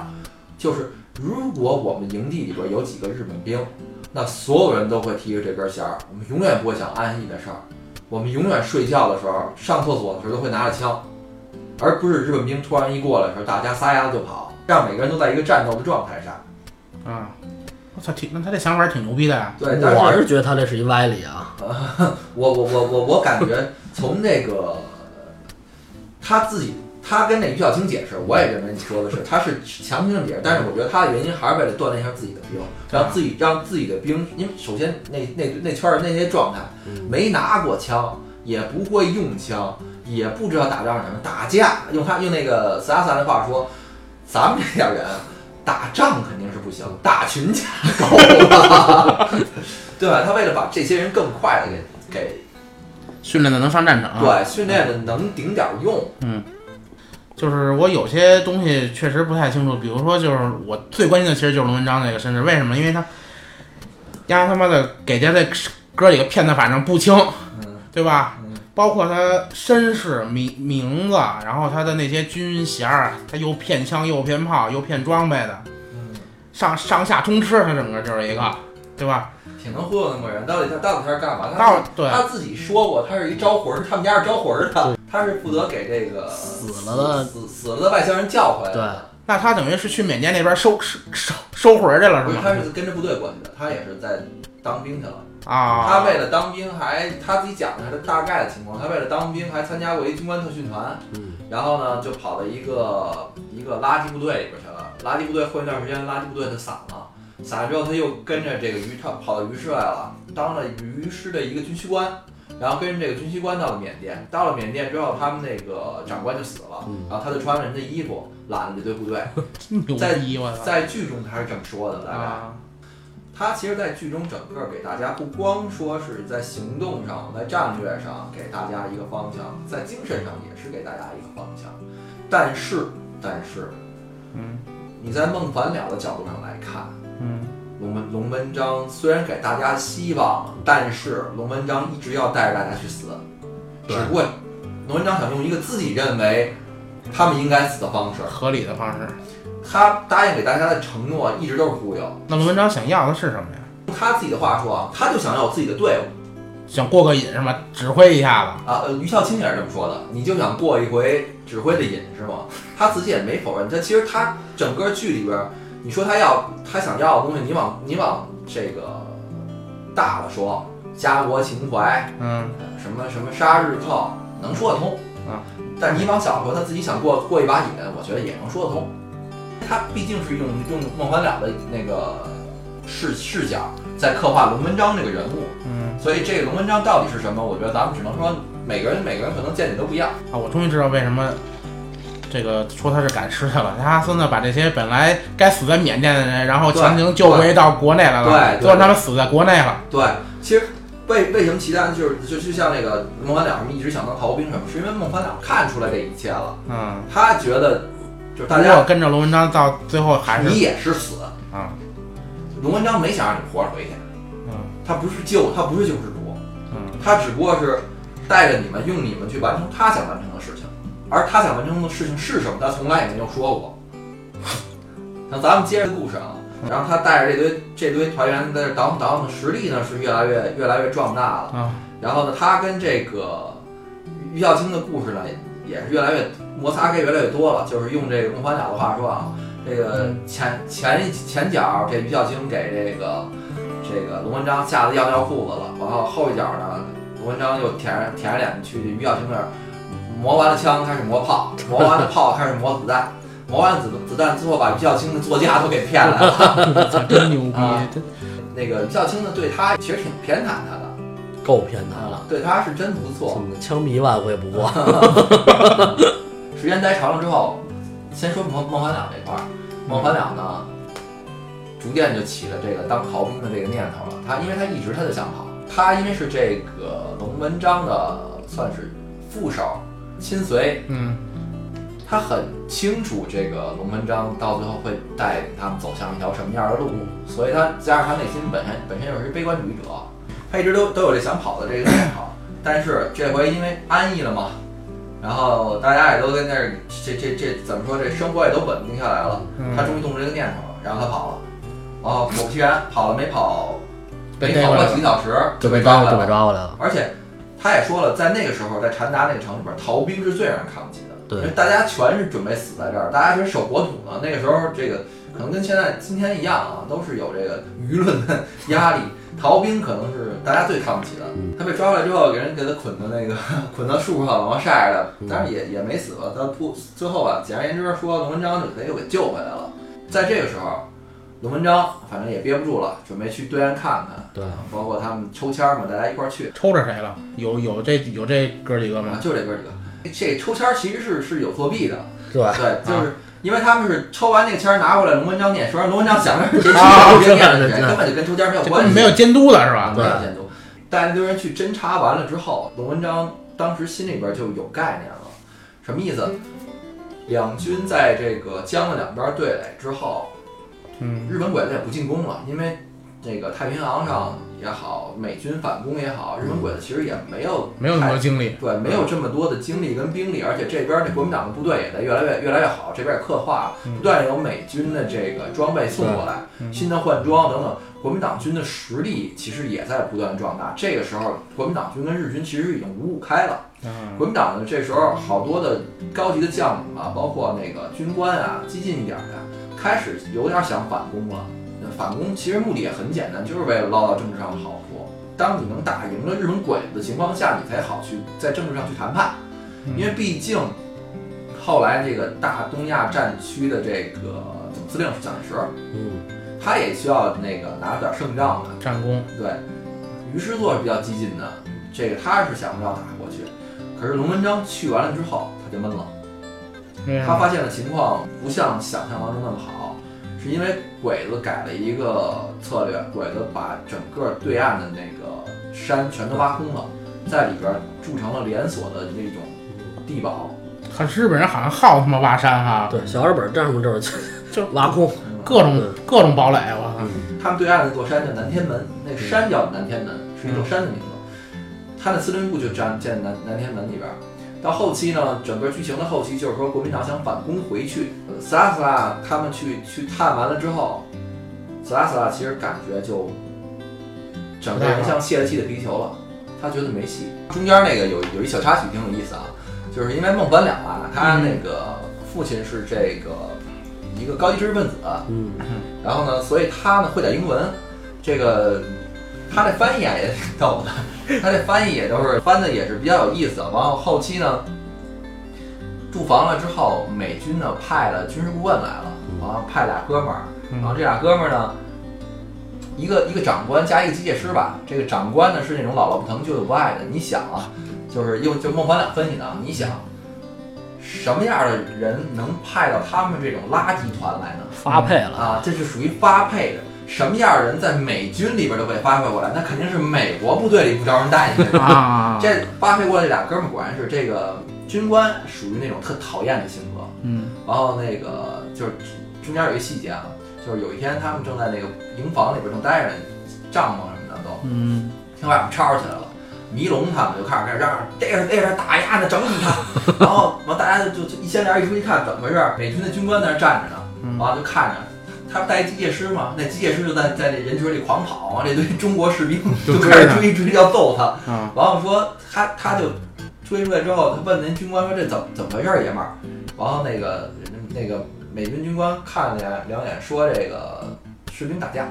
S3: 就是如果我们营地里边有几个日本兵，那所有人都会提着这根弦儿，我们永远不会想安逸的事儿，我们永远睡觉的时候、上厕所的时候都会拿着枪，而不是日本兵突然一过来的时候，大家撒丫子就跑，让每个人都在一个战斗的状态上。
S1: 啊，我操，挺那他这想法挺牛逼的呀。
S3: 对，但是
S2: 我是觉得他这是一歪理啊。[laughs]
S3: 我我我我我感觉从那个他自己，他跟那于小青解释，我也认为你说的是，[laughs] 他是强行的解释，但是我觉得他的原因还是为了锻炼一下自己的兵，让自己让自己的兵，因为首先那那那圈儿那些状态，没拿过枪，也不会用枪，也不知道打仗是什么，打架用他用那个斯拉萨的话说，咱们这点人打仗肯定是不行，打群架够了，[laughs] 对吧？他为了把这些人更快的给给
S1: 训练的能上战场。
S3: 对训练的能顶点儿用，
S1: 就是我有些东西确实不太清楚，比如说就是我最关心的其实就是龙文章那个身世，为什么？因为他丫他妈的给家这哥几个骗的反正不清，
S3: 嗯
S1: 对吧？
S3: 嗯
S1: 包括他身世、名名字，然后他的那些军衔儿，他又骗枪又骗炮又骗装备的，
S3: 嗯，
S1: 上上下通吃，他整个就是一个，对吧？
S3: 挺能忽悠那么个人。到底他到底他是干嘛？他
S1: 到对
S3: 他自己说过，他是一招魂儿，他们家是招魂儿的，他是负责给这个
S2: 死了的
S3: 死死了的外乡人叫回来的。
S1: 那他等于是去缅甸那边收收收收魂儿去了，
S3: 是，
S1: 是吗？
S3: 他是跟着部队过去的，他也是在当兵去了。
S1: 啊，
S3: 他为了当兵还他自己讲的是他大概的情况，他为了当兵还参加过一军官特训团，
S2: 嗯，
S3: 然后呢就跑到一个一个垃圾部队里边去了。垃圾部队混一段时间，垃圾部队他散了，散了之后他又跟着这个于他跑到于师来了，当了于师的一个军需官。然后跟着这个军需官到了缅甸，到了缅甸之后，他们那个长官就死了，
S2: 嗯
S3: 然后他就穿了人的衣服揽了这堆部队。[laughs] 在！在剧中他是这么说的，大概。
S1: 啊，
S3: 他其实，在剧中整个给大家不光说是在行动上、在战略上给大家一个方向，在精神上也是给大家一个方向。但是，但是，
S1: 嗯
S3: 你在孟凡了的角度上来看，
S1: 嗯
S3: 龙文龙文章虽然给大家希望，但是龙文章一直要带着大家去死，只不过龙文章想用一个自己认为他们应该死的方式。
S1: 合理的方式。
S3: 他答应给大家的承诺一直都是忽悠。
S1: 那龙文章想要的是什么呀？
S3: 用他自己的话说啊，他就想要有自己的队伍。
S1: 想过个瘾是吗？指挥一下子。
S3: 啊，呃，于孝清也是这么说的，你就想过一回指挥的瘾是吗？他自己也没否认，他其实他整个剧里边儿，你说他要他想要的东西，你往你往这个大了说，家国情怀，
S1: 嗯
S3: 什么什么杀日寇，能说得通
S1: 啊。
S3: 但你往小了说，他自己想过过一把瘾，我觉得也能说得通。他毕竟是用用孟凡了的那个视视角在刻画龙文章这个人物，
S1: 嗯
S3: 所以这个龙文章到底是什么？我觉得咱们只能说每个人每个人可能见解都不一样。
S1: 啊，我终于知道为什么这个说他是赶尸去了。他孙子把这些本来该死在缅甸的人，然后强行救回到国内来了，
S3: 对对
S1: 最后他们死在国内了。
S3: 对，其实为为什么其他就是就就像那个孟凡了什么一直想当逃兵什么，是因为孟凡了看出来这一切了，
S1: 嗯，
S3: 他觉得就是大
S1: 如果
S3: 家
S1: 跟着龙文章到最后还是你
S3: 也是死，
S1: 啊，
S3: 龙文章没想让你活着回去，
S1: 嗯
S3: 他不是救，他不是救世主，
S1: 嗯
S3: 他只不过是带着你们，用你们去完成他想完成的事情，而他想完成的事情是什么，他从来也没有说过。那咱们接着故事啊，然后他带着这堆这堆团员在这倒腾倒腾，实力呢是越来越越来越壮大了。
S1: 啊，
S3: 然后呢，他跟这个于孝清的故事呢，也是越来越摩擦该越来越多了。就是用这个孟凡了的话说啊，这个前前前脚这于孝清给这个这个龙文章吓得尿尿裤子了，然后后一脚呢，龙文章又舔着舔着脸去于孝清那儿磨完了枪，开始磨炮，磨完了炮开始磨子弹。磨完子子弹，之后把于孝清的座驾都给骗来了。
S1: 操 [laughs] 真牛逼！
S3: 啊那个于孝清呢，对他其实挺偏袒他的，
S2: 够偏袒了，
S3: 对他是真不错。
S2: 枪毙万我也不过。[laughs]
S3: 时间待长了之后，先说孟孟凡两这块儿，孟凡两呢，逐渐就起了这个当逃兵的这个念头了。他因为他一直他就想跑，他因为是这个龙文章的算是副手亲随，
S1: 嗯
S3: 他很清楚这个龙文章到最后会带领他们走向一条什么样的路，所以他加上他内心本身本身又是悲观主义者，他一直都都有这想跑的这个念头。但是这回因为安逸了嘛，然后大家也都在那儿，这这这怎么说？这生活也都稳定下来了，
S1: 嗯，
S3: 他终于动这个念头了，然后他跑了。哦，果不其然，跑了没跑，没跑
S1: 逮回来了
S3: 过几个小时
S2: 就
S3: 被
S2: 被抓就被
S3: 抓回来了。
S2: 抓回来了。
S3: 而且他也说了，在那个时候，在禅达那个城里边，逃兵是最让人看不起的。
S2: 对
S3: 因为大家全是准备死在这儿，大家全守国土呢。那个时候，这个可能跟现在今天一样啊，都是有这个舆论的压力。逃兵可能是大家最看不起的。
S2: 嗯
S3: 他被抓回来之后，给人给他捆到那个 [laughs] 捆到树上，然后晒着
S2: 嗯，
S3: 但是也也没死吧。他不最后吧，简而言之说，龙文章就给他又给救回来了。在这个时候，龙文章反正也憋不住了，准备去对岸看看。
S2: 对，
S3: 包括他们抽签儿嘛，大家一块儿去。
S1: 抽着谁了？有有这有这哥几个
S3: 啊
S1: 吗，？
S3: 就这哥几个。这抽签儿其实是是有作弊的，
S2: 是吧，
S3: 对，就是因为他们是抽完那个签儿拿过来，龙文章念，说让龙文章想着谁
S1: 啊
S3: 谁谁念根本就跟抽签儿没有关系，
S1: 没有监督的是吧？
S3: 没有监督。带那堆人去侦查完了之后，龙文章当时心里边就有概念了，什么意思？两军在这个江的两边对垒之后，
S1: 嗯
S3: 日本鬼子也不进攻了，因为这个太平洋上也好，美军反攻也好，日本鬼子其实也没有
S1: 没有那么
S3: 太
S1: 多精力。
S3: 对，没有这么多的精力跟兵力，而且这边儿这国民党的部队也在越来越越来越好，这边也刻画不断有美军的这个装备送过来，
S1: 嗯
S3: 新的换装等等，国民党军的实力其实也在不断壮大。这个时候，国民党军跟日军其实已经五五开了。
S1: 嗯
S3: 国民党呢，这时候好多的高级的将领啊，包括那个军官啊，激进一点的，开始有点想反攻了。反攻其实目的也很简单，就是为了捞到政治上的好处。当你能打赢了日本鬼子的情况下，你才好去在政治上去谈判。
S1: 嗯
S3: 因为毕竟后来这个大东亚战区的这个总司令是蒋介石，
S2: 嗯，
S3: 他也需要那个拿出点胜仗的。
S1: 战功，
S3: 对，于师座是比较激进的，这个他是想不要打过去。可是龙文章去完了之后，他就闷了。他发现的情况不像想象当中那么好，是因为鬼子改了一个策略，鬼子把整个对岸的那个山全都挖空了，在里边筑成了连锁的那种地堡。
S1: 可是日本人好像好他妈挖山哈，
S2: 对，小日本战术就是 [laughs]
S1: 就
S2: 挖空，
S1: 各种
S2: 对
S1: 各种堡垒，我操！
S2: 嗯，
S3: 他们对岸那座山叫南天门，那个山叫南天门，是一座山的名字。他的司令部就站建南南天门里边儿。到后期呢，整个剧情的后期就是说国民党想反攻回去，呃斯拉斯拉他们去去探完了之后，斯拉斯拉其实感觉就整个人像泄了气的皮球了，他觉得没戏。中间那个有有一小插曲挺有意思啊，就是因为孟凡了啊，他那个父亲是这个一个高级知识分子，
S2: 嗯，
S3: 然后呢，所以他呢会点英文，这个他这翻译啊也挺逗的，他这翻译也都是翻的也是比较有意思。然后后期呢，驻防了之后，美军呢派了军事顾问来了，
S2: 嗯
S3: 然后派俩哥们儿，
S1: 嗯
S3: 然后这俩哥们儿呢，一个一个长官加一个机械师吧。这个长官呢是那种姥姥不疼舅舅不爱的。你想啊，就是用就孟凡两分析的啊，你想什么样的人能派到他们这种垃圾团来呢？
S2: 发配了，
S3: 啊，这是属于发配的。什么样的人在美军里边都被发配过来？那肯定是美国部队里不招人待见。
S1: 啊，
S3: 这发配过来这俩哥们儿果然是这个军官，属于那种特讨厌的性格。
S1: 嗯
S3: 然后那个就是中间有一细节啊，就是有一天他们正在那个营房里边正待着呢，帐篷什么的都
S1: 嗯
S3: 听外面吵起来了。迷龙他们就开始开始嚷嚷，逮着逮着打压呢，整死他。[laughs] 然后完大家就就一掀帘一出一看，怎么回事？美军的军官在那站着呢，
S1: 嗯
S3: 完了就看着。他不带机械师吗？那机械师就在在那人群里狂跑啊！这堆中国士兵
S1: 就
S3: 就开始
S1: 追
S3: 追追要揍他。
S1: 啊
S3: 然后说他他就追出来之后，他问那军官说这怎么怎么回事，爷们儿？然后那个那个美军军官看了两两眼，说这个士兵打架，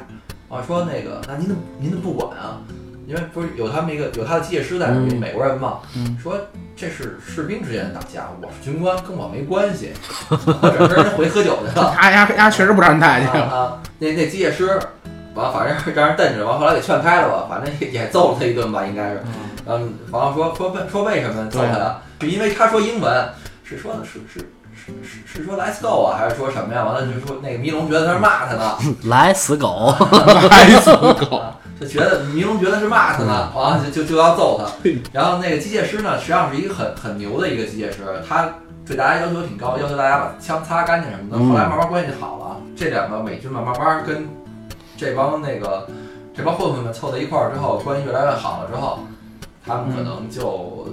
S3: 啊，说那个那您怎么您怎么不管啊？因为不是有他们一个有他的机械师在美国人嘛，
S1: 嗯
S3: 说这是士兵之间的打架，我是军官，跟我没关系，我整个人回喝酒去了。
S1: 他丫丫确实不让人带去。
S3: 啊啊，那那机械师，完反正让人瞪着，完后来给劝开了吧，反正也也揍了他一顿吧，应该是。嗯，完了说说为说为什么揍他呀？是因为他说英文，是说的是是是是是说 Let's go 啊，还是说什么呀？完了就说那个迷龙觉得他是骂他呢，[laughs]
S2: 来死狗，[laughs]
S1: 来死狗，
S3: 啊就觉得迷龙觉得是骂他呢，完了就就就要揍他。然后那个机械师呢，实际上是一个很很牛的一个机械师，他对大家要求挺高，要求大家把枪擦干净什么的。
S2: 嗯
S3: 后来慢慢关系就好了，这两个美军慢慢慢跟这帮那个这帮混混们凑在一块儿之后，关系越来越好了之后，他们可能就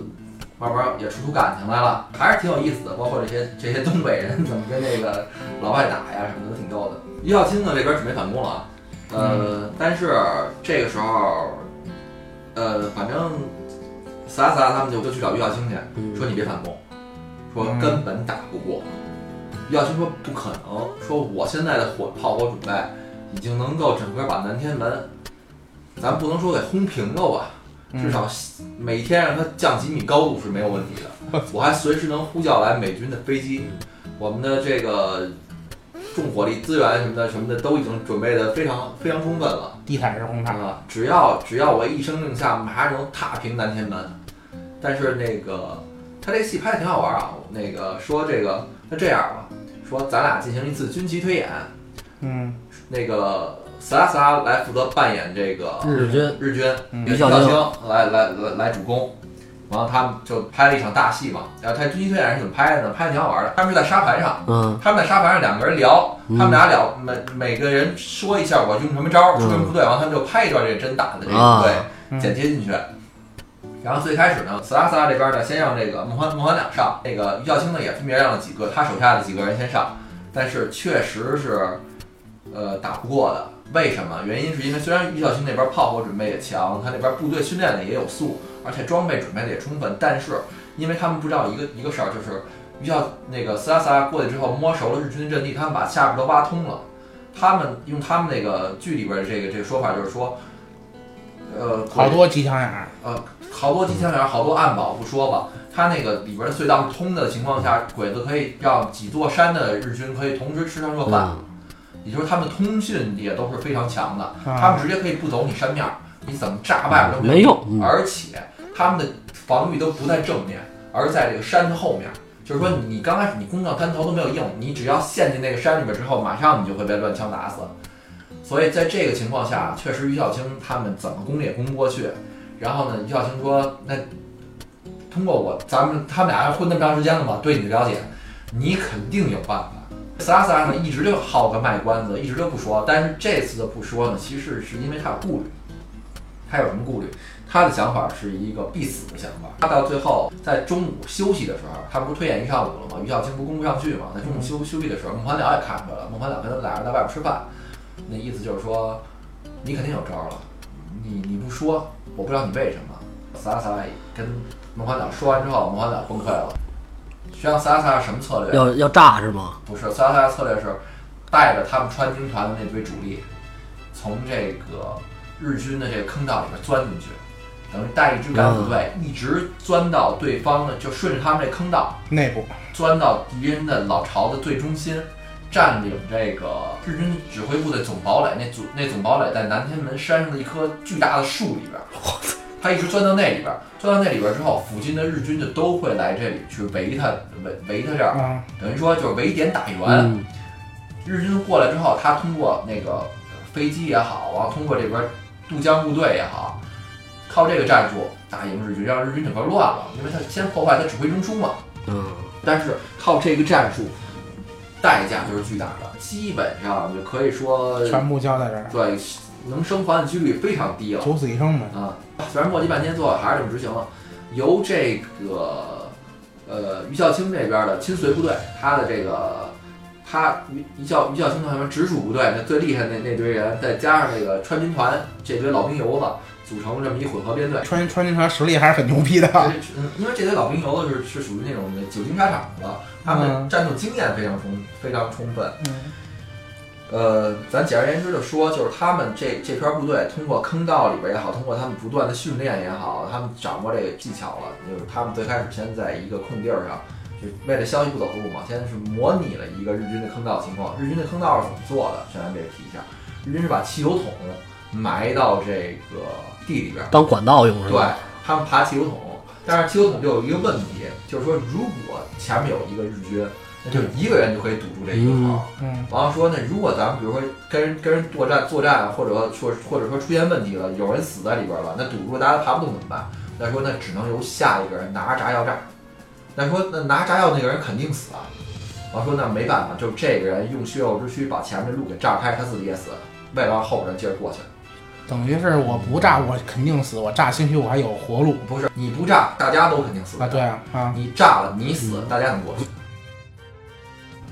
S3: 慢慢也处出感情来了，还是挺有意思的。包括这些这些东北人怎么跟那个老外打呀什么的，都挺逗的。于小青呢这边准备反攻了啊，呃，但是这个时候，呃，反正撒撒他们就就去找于耀清去，
S2: 嗯
S3: 说你别反攻，说
S1: 嗯
S3: 根本打不过。于耀清说不可能，说我现在的火炮火准备已经能够整个把南天门，咱不能说给轰平了吧，
S1: 嗯
S3: 至少每天让它降几米高度是没有问题的。[laughs] 我还随时能呼叫来美军的飞机，我们的这个重火力资源什么的什么的都已经准备的非常非常充分了。
S1: 地毯式轰炸，
S3: 啊，只要只要我一声令下，马上能踏平南天门。但是那个他这戏拍的挺好玩啊，那个说这个那这样吧，说咱俩进行一次军旗推演，
S1: 嗯
S3: 那个斯拉斯拉来负责扮演这个
S2: 日军
S3: 日军，
S1: 嗯
S3: 于孝清来来来来主攻。然后他们就拍了一场大戏嘛，然后他军旗推演是怎么拍的呢？拍的挺好玩的。他们是在沙盘上，
S2: 嗯
S3: 他们在沙盘上两个人聊，
S2: 嗯
S3: 他们俩聊每每个人说一下我用什么招出什么部队，然后他们就拍一段这个真打的这个
S2: 啊
S3: 部队，
S1: 嗯
S3: 剪接进去。然后最开始呢，斯拉斯拉这边呢，先让这个孟欢孟欢两上，那个于孝清呢也分别让了几个他手下的几个人先上，但是确实是，呃，打不过的。为什么？原因是因为虽然于孝清那边炮火准备也强，他那边部队训练的也有素，而且装备准备的也充分，但是因为他们不知道一个一个事儿，就是于孝那个斯拉斯拉过去之后摸熟了日军的阵地，他们把下边都挖通了。他们用他们那个剧里边这个这个说法，就是说，呃，
S1: 好多机枪眼儿，
S3: 好多机枪眼，好多暗堡不说吧，它那个里边的隧道通的情况下，鬼子可以让几座山的日军可以同时吃上热饭，
S2: 嗯
S3: 也就是他们通讯也都是非常强的，他
S1: 啊
S3: 们直接可以不走你山面儿，你怎么炸外边都
S2: 没用，嗯
S3: 而且他们的防御都不在正面，而在这个山的后面。就是说，你刚开始你攻上滩头都没有用，你只要陷进那个山里面之后，马上你就会被乱枪打死。所以在这个情况下，确实于孝清他们怎么攻也攻不过去。然后呢，于孝清说：“那通过我咱们他们俩混那么长时间了嘛，对你的了解，你肯定有办法。”斯拉斯拉呢一直就好个卖关子，一直就不说。但是这次的不说呢，其实是因为他有顾虑。他有什么顾虑？他的想法是一个必死的想法。他到最后在中午休息的时候，他不是推演一上午了吗？于孝清不攻不上去吗，在中午休休息的时候，孟凡了也看出来了。孟凡了跟他们俩人在外边吃饭，那意思就是说，你肯定有招了，你你不说，我不知道你为什么。萨拉萨拉跟孟凡了说完之后，孟凡了崩溃了。实际上，萨拉萨拉什么策略？
S2: 要要炸是吗？
S3: 不是，萨拉萨拉策略是带着他们川军团的那堆主力，从这个日军的这个坑道里面钻进去，等于带一支敢死队，一直钻到对方的，就顺着他们这坑道
S1: 内部，
S3: 钻到敌人的老巢的最中心，占领这个日军指挥部的总堡垒，那总那总堡垒在南天门山上的一棵巨大的树里边儿。他一直钻到那里边儿，钻到那里边儿之后，附近的日军就都会来这里去围他，围围他这儿，
S1: 啊，
S3: 等于说就是围点打援。
S2: 嗯
S3: 日军过来之后，他通过那个飞机也好，然后通过这边渡江部队也好，靠这个战术打赢日军，让日军整个乱了，因为他先破坏他指挥中枢嘛。
S2: 嗯，
S3: 但是靠这个战术，代价就是巨大的，基本上就可以说
S1: 全部交在这儿，
S3: 对能生还的几率非常低了
S1: 九死一生嘛。
S3: 啊。虽然磨叽半天，最后还是这么执行了，由这个呃于孝清这边的亲随部队，他的这个他于于孝于孝清他们直属部队那最厉害的那那堆人，再加上这个川军团这堆老兵油子，组成这么一混合编队。
S1: 川川军团实力还是很牛逼的。
S3: 这嗯，因为这些老兵油子是是属于那种久经沙场的，他们
S1: 嗯
S3: 战斗经验非常充非常充分。
S1: 嗯
S3: 呃，咱简而言之就说，就是他们这这片部队通过坑道里边也好，通过他们不断的训练也好，他们掌握这个技巧了。就是他们最开始先在一个空地儿上，就为了消息不走后路嘛，先是模拟了一个日军的坑道情况。日军的坑道是怎么做的？先咱这个提一下，日军是把汽油桶埋到这个地里边儿，
S2: 当管道用是吧对？
S3: 他们爬汽油桶，但是汽油桶就有一个问题，就是说如果前面有一个日军，那就一个人就可以堵住这一个口。
S1: 嗯
S3: 然后说，那如果咱们比如说跟人跟人作战作战，或者说或者说出现问题了，有人死在里边了，那堵住大家爬不动怎么办？那说那只能由下一个人拿着炸药炸。那说那拿炸药那个人肯定死啊。然后说那没办法，就这个人用血肉之躯把前面的路给炸开，他自己也死，为了让后边人接着过去。
S1: 等于是我不炸我肯定死，我炸兴许我还有活路
S3: 不是你不炸，大家都肯定死
S1: 啊。对啊啊，
S3: 你炸了，你死，大家能过去。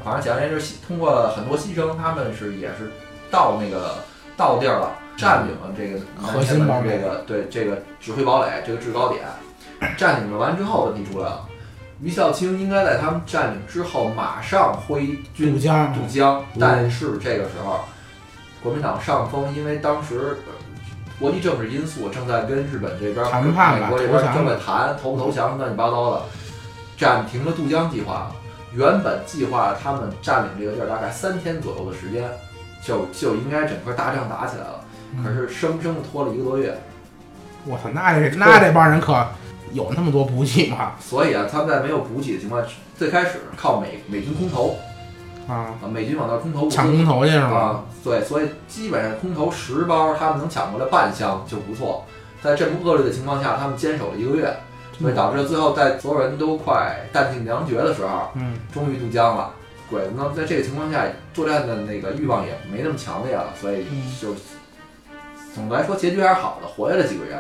S3: 反正简而言之，通过很多牺牲，他们是也是到那个到地儿了，占领了这个
S1: 核心堡垒
S3: 这个对这个指挥堡垒这个制高点，占领了完之后，问题出来了。于孝清应该在他们占领之后马上挥军
S1: 渡江
S3: 渡江，但是这个时候，国民党上风，因为当时呃国际政治因素正在跟日本这边、
S1: 谈判
S3: 美国这边正在谈投不投降乱七八糟的，暂停了渡江计划。原本计划他们占领这个地儿大概三天左右的时间，就就应该整个大仗打起来了。可是生生的拖了一个多月，
S1: 我操，那这那这帮人可有那么多补给吗？
S3: 所以啊，他们在没有补给的情况下，最开始靠美美军空投
S1: 啊，
S3: 啊，美军往那空投
S1: 抢空投去是吗？
S3: 啊，对，所以基本上空投十包，他们能抢过来半箱就不错。在这么恶劣的情况下，他们坚守了一个月，所以导致最后在所有人都快弹尽粮绝的时候，
S1: 嗯，
S3: 终于渡江了。鬼子呢，在这个情况下，作战的那个欲望也没那么强烈了，所以
S1: 嗯
S3: 就总的来说结局还是好的，活下来几个人。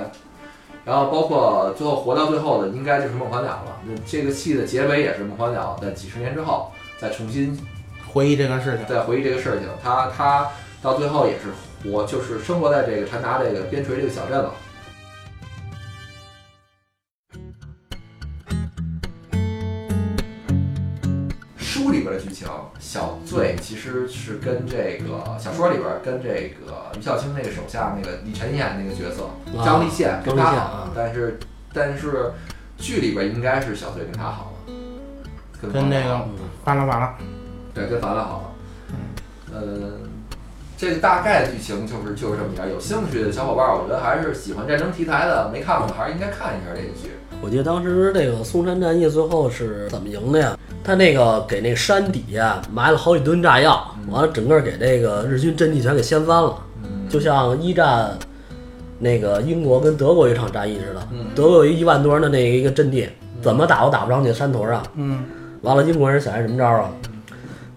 S3: 然后包括最后活到最后的，应该就是孟凡了了。那这个戏的结尾也是孟凡了在几十年之后再重新
S1: 回忆这个事情，
S3: 在回忆这个事情，他他到最后也是活，就是生活在这个禅达这个边陲这个小镇了。书里边的剧情，小醉其实是跟这个小说里边跟这个于孝清那个手下那个李晨演那个角色
S2: 啊
S3: 张立宪跟他好
S2: 啊，
S3: 但是但是剧里边应该是小醉跟他好了，跟
S1: 那个
S2: 嗯
S1: 完了完了，
S3: 对，跟咱俩好了。嗯，这个大概剧情就是就是这么点儿。有兴趣的小伙伴儿，我觉得还是喜欢战争题材的，没看过的还是应该看一下这个剧。
S2: 我记得当时这个松山战役最后是怎么赢的呀？他那个给那山底下埋了好几吨炸药，完了整个给这个日军阵地全给掀翻了，
S3: 嗯，
S2: 就像一战那个英国跟德国一场战役似的。
S3: 嗯
S2: 德国有一一万多人的那个一个阵地，怎么打都打不上去山头上。
S1: 嗯，
S2: 完了，英国人想一什么招啊？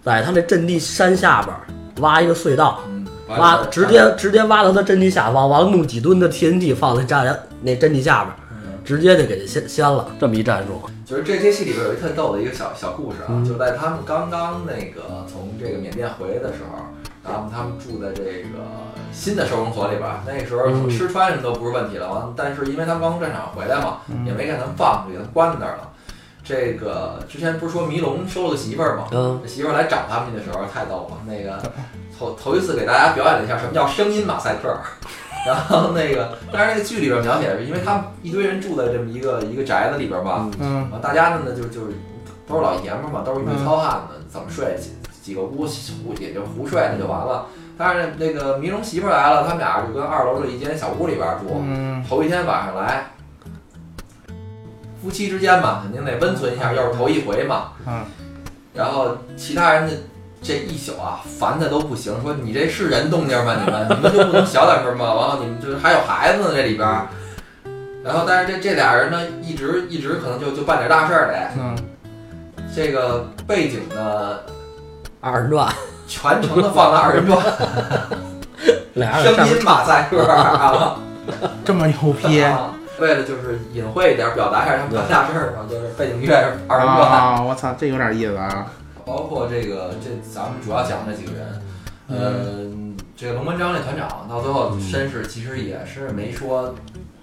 S2: 在他那阵地山下边儿挖一个隧道，
S3: 嗯，
S2: 挖直接直接挖到他阵地下方，完了弄几吨的 TNT 放在炸药那阵地下边直接就给他掀掀了。这么一战术，
S3: 就是这些戏里边有一特逗的一个小小故事啊，
S2: 嗯
S3: 就在他们刚刚那个从这个缅甸回来的时候，然后他们住在这个新的收容所里边儿，那时候
S2: 嗯
S3: 吃穿什么都不是问题了。完，但是因为他们刚从战场回来嘛，
S1: 嗯
S3: 也没给他们放出去，给他们关在那儿了。这个之前不是说迷龙收了个媳妇儿吗？
S2: 嗯，
S3: 这媳妇儿来找他们去的时候太逗了，那个头头一次给大家表演了一下什么叫声音马赛克，[laughs] 然后那个，但是那个剧里边描写是因为他们一堆人住在这么一个一个宅子里边嘛，
S1: 嗯
S3: 大家呢就就是都是老爷们儿嘛，都是女糙汉子，怎么睡几几个屋胡也就胡睡那就完了。但是那个迷龙媳妇儿来了，他们俩就跟二楼的一间小屋里边住。
S1: 嗯，
S3: 头一天晚上来，夫妻之间嘛，肯定得温存一下，又是头一回嘛。
S1: 嗯。
S3: 然后其他人的这一宿啊，烦的都不行，说你这是人动静吗？你们你们就不能小点声吗？完了你们就是还有孩子呢这里边儿。然后但是这这俩人呢，一直一直可能就就办点大事儿得。
S1: 嗯，
S3: 这个背景呢，
S2: 二人转，
S3: 全程的放了二人转，[laughs]
S2: 俩人
S3: 声音马赛克啊。
S1: 这么牛 [laughs] 逼
S3: 啊为了就是隐晦一点，表达一下他们干大事儿嘛，就是背景音乐二人转。
S1: 啊！我操，这有点意思啊！
S3: 包括这个这咱们主要讲这几个人，嗯，这个龙门章这团长到最后身世其实也是没说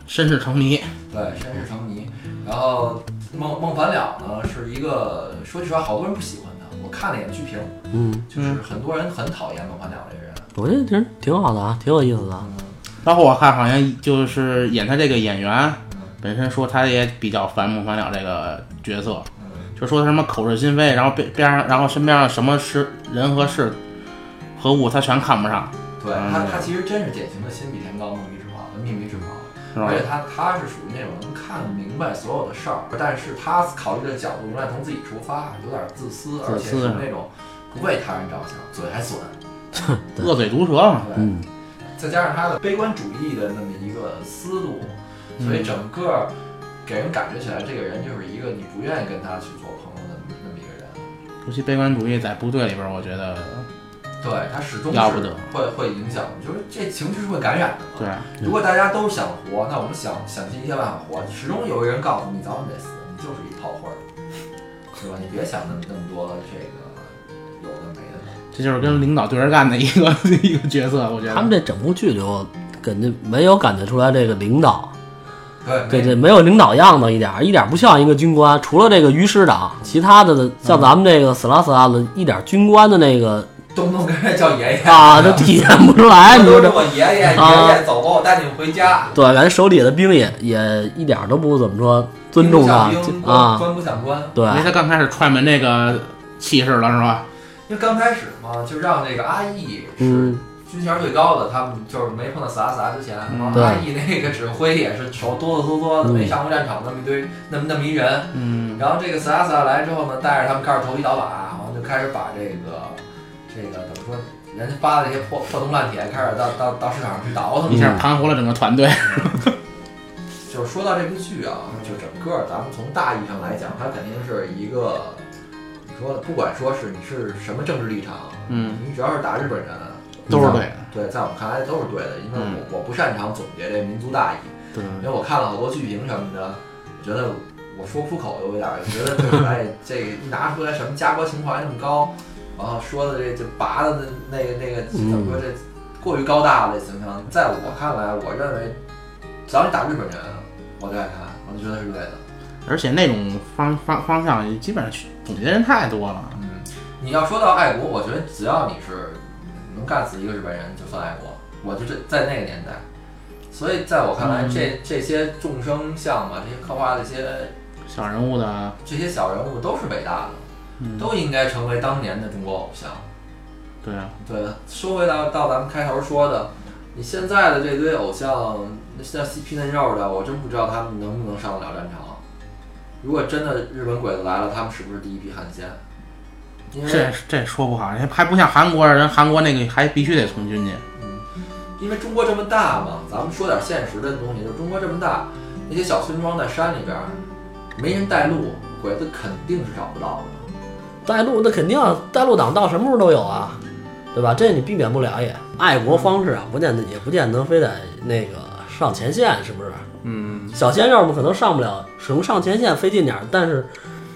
S1: 身世成谜，
S3: 对身世成谜。然后孟孟凡了呢是一个说句实话，好多人不喜欢他。我看了一眼剧评，
S2: 嗯，
S3: 就是很多人很讨厌孟凡了这个人。
S2: 我觉得这人挺好的啊，挺有意思的。
S3: 嗯
S1: 包括我看好像就是演他这个演员
S3: 嗯
S1: 本身说他也比较烦孟凡了这个角色，
S3: 嗯
S1: 就说他什么口是心非，然后边边上，然后身边上什么事人和事和物他全看不上，
S3: 对
S1: 嗯
S3: 他，他其实真是典型的心比天高，梦比纸薄，命比纸薄。而？且他他是属于那种能看明白所有的事儿，但是他考虑的角度永远从自己出发，有点自私，而且是那种不为他人着想，嘴还损。[laughs]
S1: 恶嘴毒舌嘛，
S3: 对，
S2: 嗯，
S3: 再加上他的悲观主义的那么一个思路，所以整个给人感觉起来，这个人就是一个你不愿意跟他去做朋友的那么一个人。
S1: 尤其悲观主义在部队里边，我觉得
S3: 对他始终是
S1: 要不得
S3: 会会影响，就是这情绪是会感染的嘛。
S1: 对，
S3: 如果大家都想活，那我们想想尽一切办法活，始终有一个人告诉你，早晚得死，你就是一炮灰儿，是吧？你别想那么那么多这个有的没的。
S1: 这就是跟领导对着干的一个 [laughs] 一个角色，我觉得
S2: 他们这整部剧里，我感觉没有感觉出来这个领导，
S3: 对，
S2: 对
S3: 没
S2: 有领导样子一点儿，一点儿不像一个军官。除了这个于师长，其他的像咱们这个死拉死拉的，一点军官的那个
S3: 动不动跟人叫爷爷
S2: 啊，[laughs] 都体现不出来。你说这
S3: 都是我爷爷，
S2: 啊
S3: 爷爷走吧，我带你们回家。
S2: 对，感觉手底下的兵也也一点儿都不怎么说尊重他啊。
S3: 官不像官。
S2: 对
S1: 因为他刚开始踹门那个气势了，是吧？
S3: 因为刚开始嘛，就让这个阿义是
S2: 嗯，
S3: 军衔最高的，他们就是没碰到死拉死拉之前，
S1: 嗯
S3: 然后阿义那个指挥也是手哆哆嗦嗦的，
S2: 嗯
S3: 没上过战场那么一堆，那么那么一人。
S1: 嗯，
S3: 然后这个死拉死拉来之后呢，带着他们开始投机倒把，然后就开始把这个这个怎么说，人家发的这些破破铜烂铁，开始到到到市场上去倒腾
S1: 一下盘活了整个团队。[laughs]
S3: 就是说到这部剧啊，就整个咱们从大意上来讲，它肯定是一个，你说不管说是你是什么政治立场，
S1: 嗯，
S3: 你只要是打日本人，
S1: 都是对的。
S3: 对，在我们看来都是对的，因为
S1: 嗯
S3: 我我不擅长总结这民族大义，
S1: 对，
S3: 因为我看了好多剧评什么的，我觉得我说不出口，有点儿觉得就是哎，这个一拿出来什么家国情怀那么高，然后说的这就拔的那那个那个怎么说这过于高大的形象，在我看来，我认为只要你打日本人，我就爱看，我就觉得是对的。
S1: 而且那种方方方向基本上去总结的人太多了。
S3: 嗯，你要说到爱国，我觉得只要你是能干死一个日本人，就算爱国。我就这在那个年代，所以在我看来，
S1: 嗯
S3: 这这些众生相嘛，这些刻画的这些
S1: 小人物的，
S3: 这些小人物都是伟大的，
S1: 嗯，
S3: 都应该成为当年的中国偶像。
S1: 对啊，
S3: 对，说回到到咱们开头说的，你现在的这堆偶像，那现在细皮嫩肉的，我真不知道他们能不能上得了战场。如果真的日本鬼子来了，他们是不是第一批汉奸？因为
S1: 这这说不好，还不像韩国人，韩国那个还必须得从军去。
S3: 因为中国这么大嘛，咱们说点现实的东西，就是中国这么大，那些小村庄在山里边儿，没人带路，鬼子肯定是找不到的。
S2: 带路那肯定啊带路党到什么时候都有啊，对吧？这你避免不了也。爱国方式啊，不见得也不见得非得那个上前线，是不是？
S1: 嗯，
S2: 小鲜肉们可能上不了，使用上前线费劲点儿，但是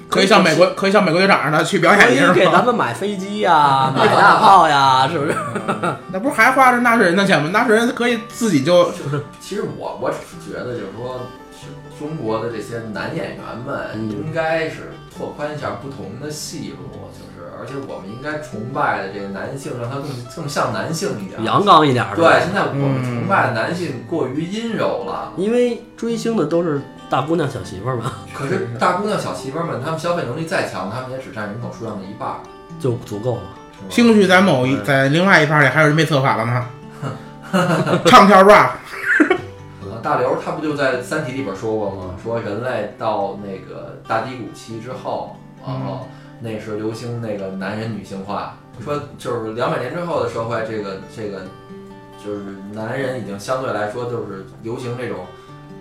S1: 可以像美国，可以像美国队长似的去表
S2: 可以
S1: 演一下吗？
S2: 给咱们买飞机呀、买大炮呀，是不是？
S1: 那不是还花着纳税人的钱吗？纳税人可以自己就
S3: 就是，其实我我只是觉得，就是说，是中国的这些男演员们
S2: 嗯
S3: 应该是拓宽一下不同的戏路，就是而且我们应该崇拜的这个男性，让他更更像男性一点。
S2: 阳刚一点儿。
S3: 对，现在我们
S1: 嗯
S3: 崇拜的男性过于阴柔了。
S2: 因为追星的都是大姑娘小媳妇儿嘛，
S3: 可是大姑娘、小媳妇儿们，她们消费能力再强，她们也只占人口数量的一半儿。
S2: 就足够了。
S1: 兴许在某一在另外一盘里还有人被策反了呢。[laughs] 唱跳 rap，
S3: 呃大刘他不就在《三体》里边说过吗？说人类到那个大低谷期之后，然后那时候流行那个男人女性化，说就是两百年之后的社会，这个这个就是男人已经相对来说就是流行这种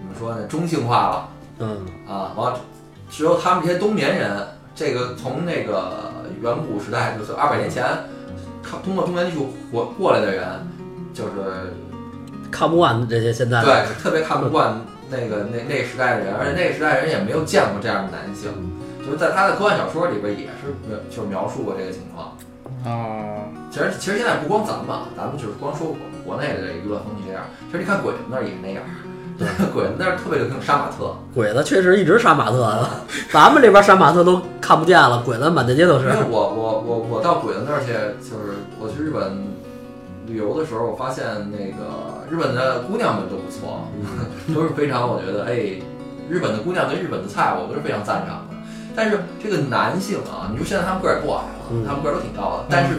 S3: 怎么说呢中性化了。
S2: 嗯，
S3: 啊，完了，只有他们这些冬眠人，这个从那个远古时代，就是二百年前，靠通过冬眠技术活过来的人，就是
S2: 看不惯这些现在
S3: 对特别看不惯那个那那时代的人，而且那个时代人也没有见过这样的男性，就是在他的科幻小说里边也是描就是描述过这个情况。
S1: 啊，
S3: 其实其实现在不光咱们，咱们就是光说我们国内的这个娱乐风气这样，其实你看鬼子那儿也那样，对，鬼子那儿特别流行杀马特。
S2: 鬼子确实一直杀马特，咱们这边杀马特都看不见了，鬼子满大街都是
S3: 因。为我我我我到鬼子那儿去，就是我去日本旅游的时候，我发现那个日本的姑娘们都不错，[laughs] 都是非常我觉得哎，日本的姑娘跟日本的菜我都是非常赞赏的。但是这个男性啊，你说现在他们个儿也不矮了，
S2: 嗯
S3: 他们个儿都挺高的，但是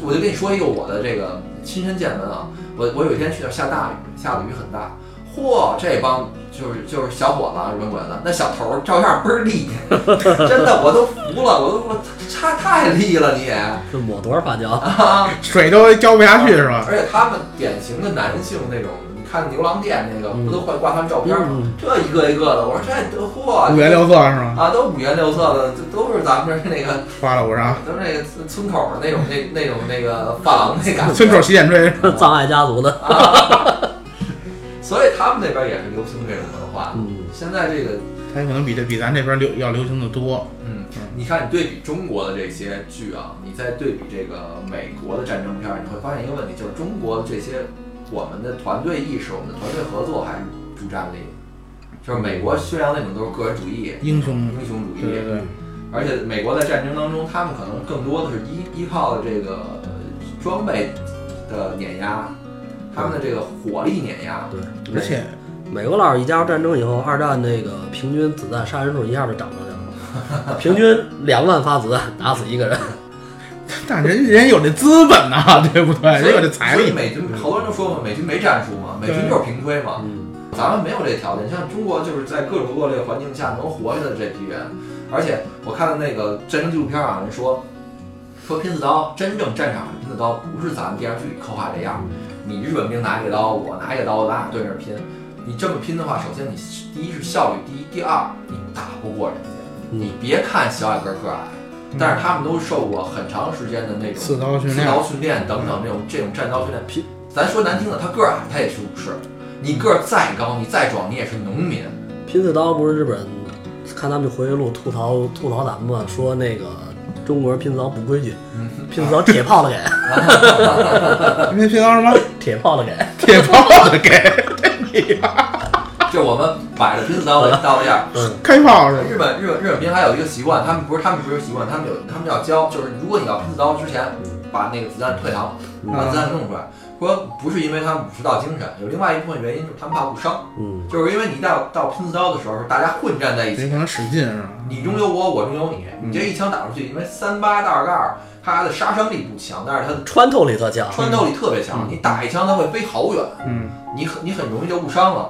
S3: 我就跟你说一个我的这个亲身见闻啊，我我有一天去那儿下大雨，下的雨很大。嚯，这帮就是就是小伙子啊，日本鬼子，那小头儿照样倍儿立，[laughs] 真的我都服了，我都我差太立了你
S2: 这抹多少发胶？
S3: 啊！
S1: 水都浇不下去是吧？
S3: 而且他们典型的男性那种，你看牛郎店那个不都会挂他们照片吗？
S2: 嗯，
S3: 这一个一个的，我说这都嚯，
S1: 五颜六色是吗？
S3: 啊，都五颜六色的，这都是咱们这儿那个，
S1: 花了五张，
S3: 都是那个村口的那种那那种那个发廊那感觉。
S1: 村口洗剪吹，[laughs]
S2: 葬爱家族的。[laughs]
S3: 所以他们那边也是流行这种文化。
S2: 嗯，
S3: 现在这个
S1: 它有可能比这比咱这边流要流行的多。
S3: 嗯，你看，你对比中国的这些剧啊，你再对比这个美国的战争片，你会发现一个问题，就是中国的这些我们的团队意识、我们的团队合作还是主战力，就是美国宣扬那种都是个人主义、
S1: 英雄。
S3: 英雄主义，
S1: 对对对，
S3: 而且美国在战争当中，他们可能更多的是依依靠这个呃装备的碾压，他们的这个火力碾压。
S2: 对，
S1: 而且
S2: 美国佬一加入战争以后，二战那个平均子弹杀人数一下就涨上去了，[laughs] 平均两万发子弹打死一个人。[laughs]
S1: 但人人有这资本呐，对不对？人有这财力。
S3: 所以美军好多人都说嘛，美军没战术嘛，美军就是平推嘛。
S2: 嗯，
S3: 咱们没有这条件，像中国就是在各种恶劣环境下能活下来的这批人，而且我看的那个战争纪录片啊，人说说拼刺刀，真正战场上的拼刺刀不是咱们电视剧里刻画这样，你日本兵拿一个刀，我拿一个刀，咱俩对着拼，你这么拼的话，首先你第一是效率低，第二你打不过人家，
S2: 嗯
S3: 你别看小矮个儿个儿矮，但是他们都受过很长时间的那种
S1: 刺刀训练，
S3: 刺刀训练等等这种这种战刀训练
S2: 拼，
S3: 咱说难听的，他个儿矮，他也是武士。你个儿再高，你再壮，你也是农民。
S2: 拼刺刀不是日本人看他们回忆录吐槽吐槽咱们嘛，说那个中国人拼刺刀不规矩，拼刺刀铁炮的给，[laughs]
S1: 那拼刀什么？
S2: 铁炮的给。
S1: 铁炮的给，[laughs] 你
S3: 就我们摆着拼刺刀的刀的样儿。
S2: 嗯，
S1: 开炮是吧？
S3: 日本日本日本兵还有一个习惯，他们不是他们不是习惯，他们有他们要教，就是如果你要拼刺刀之前，把那个子弹退膛，把子弹弄出来。说不是因为他们武士道精神，有另外一部分原因就是他们怕误伤，
S2: 嗯，
S3: 就是因为你到到拼刺刀的时候，是大家混战在一起，
S1: 有可能使劲是吧？
S3: 你中有我，我中有你，你这一枪打出去，因为三八大盖儿它的杀伤力不强，但是它的
S2: 穿透力特强。
S3: 穿透力特别强，
S2: 嗯
S3: 你打一枪它会飞好远，
S1: 嗯，
S3: 你很你很容易就误伤了。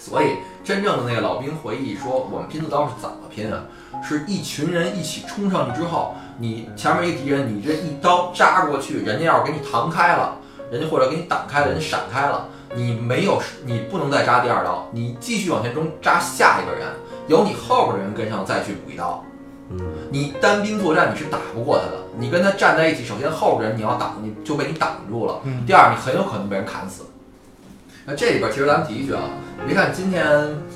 S3: 所以真正的那个老兵回忆说，我们拼刺刀是怎么拼啊？是一群人一起冲上去之后，你前面一个敌人，你这一刀扎过去，人家要是给你弹开了，人家或者给你挡开了，人家闪开了，你没有你不能再扎第二刀，你继续往前冲扎下一个人，由你后边的人跟上再去补一刀。
S2: 嗯，
S3: 你单兵作战你是打不过他的，你跟他站在一起，首先后边人你要挡，你就被你挡住了。
S1: 嗯
S3: 第二，你很有可能被人砍死。那这里边其实咱们提一句啊，别看今天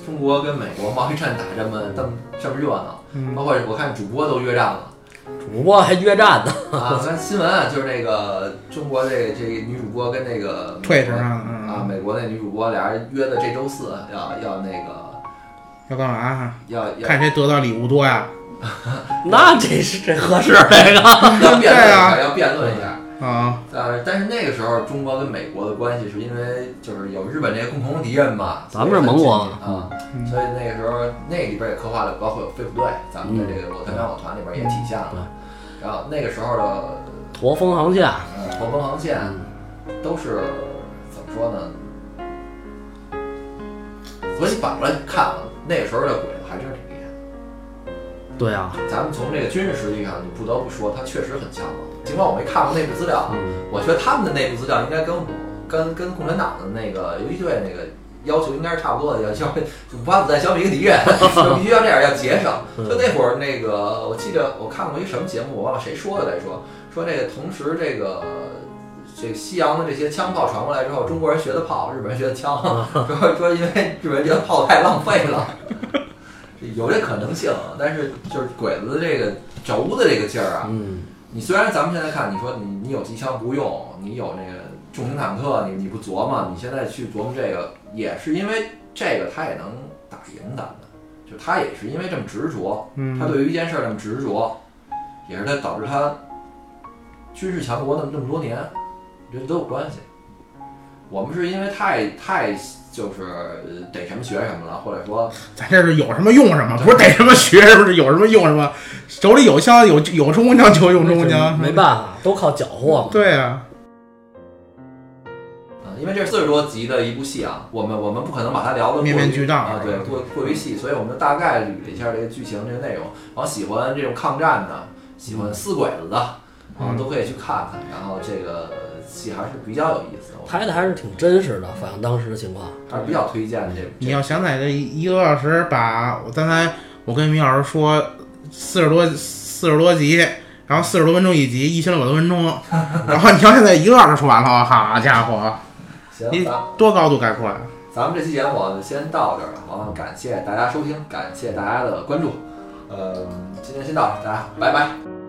S3: 中国跟美国贸易战打这么这么这么热闹，
S1: 嗯
S3: 包括我看主播都约战了
S2: 主播还约战呢。[laughs]
S3: 啊。咱新闻啊，就是那个中国这这女主播跟那个
S1: 退上
S3: 啊，
S1: 嗯，
S3: 美国那女主播俩人约的这周四要要那个
S1: 要干嘛？
S3: 要要
S1: 看谁得到礼物多呀？[laughs]
S2: 那这是这合适这个。
S3: 要辩论一
S1: 对啊
S3: 下，要辩论一下。
S1: 啊，
S3: 呃，但是那个时候中国跟美国的关系是因为就是有日本这个共同敌人嘛，
S2: 咱们是盟国
S3: 啊，
S1: 嗯
S3: 所以那个时候那里边也刻画了，包括有飞虎队，咱们的这个我团长我团里边也体现了。然后那个时候的
S2: 驼峰航线，
S3: 呃驼峰航线都是怎么说呢？所以反过来看啊，那个时候的鬼子还真是挺厉害。
S2: 对啊，
S3: 咱们从这个军事实力上，你不得不说他确实很强了。尽管我没看过内部资料我觉得他们的内部资料应该跟我跟跟共产党的那个游击队那个要求应该是差不多的，要消费五发子弹消灭一个敌人，就 [laughs] 必须要这样，要节省。
S2: 嗯
S3: 就那会儿那个，我记得我看过一什么节目，我忘了谁说的来说，说这个同时这个。这个西洋的这些枪炮传过来之后，中国人学的炮，日本人学的枪，[laughs] 说说因为日本人觉得炮太浪费了，有这可能性，但是就是鬼子的这个轴的这个劲儿啊，
S2: 嗯，
S3: 你虽然咱们现在看，你说你你有机枪不用，你有那个重型坦克，你你不琢磨，你现在去琢磨这个，也是因为这个他也能打赢咱们，就他也是因为这么执着，
S1: 嗯
S3: 他对于一件事儿这么执着，也是他导致他军事强国那么这么多年，我觉得都有关系。我们是因为太太就是呃逮什么学什么了，或者说
S1: 咱这是有什么用什么，不是逮什么学什么，是有什么用什么。手里有枪，有有冲锋枪就用冲锋枪，
S2: 没办法，都靠缴获嘛。
S1: 对啊，
S3: 嗯，因为这是四十多集的一部戏啊，我们我们不可能把它聊的
S1: 面面俱到
S3: 啊，对，过过于细，所以我们就大概捋了一下这个剧情这个内容。然后喜欢这种抗战的，喜欢撕鬼子的，啊，
S1: 嗯
S3: 都可以去看看。然后这个戏还是比较有意思
S2: 拍的还是挺真实的，反映当时的情况。
S3: 还是比较推荐的这个。
S1: 你要想在这一个多小时把我刚才我跟米老师说四十多四十多集，然后四十多分钟一集，一千六百多分钟，然后你要现在一个多小时说完了，好家伙，
S3: 行，
S1: 你多高度概括呀！
S3: 咱们这期节目先到这儿了，然后感谢大家收听，感谢大家的关注。呃，今天先到这儿，大家拜拜。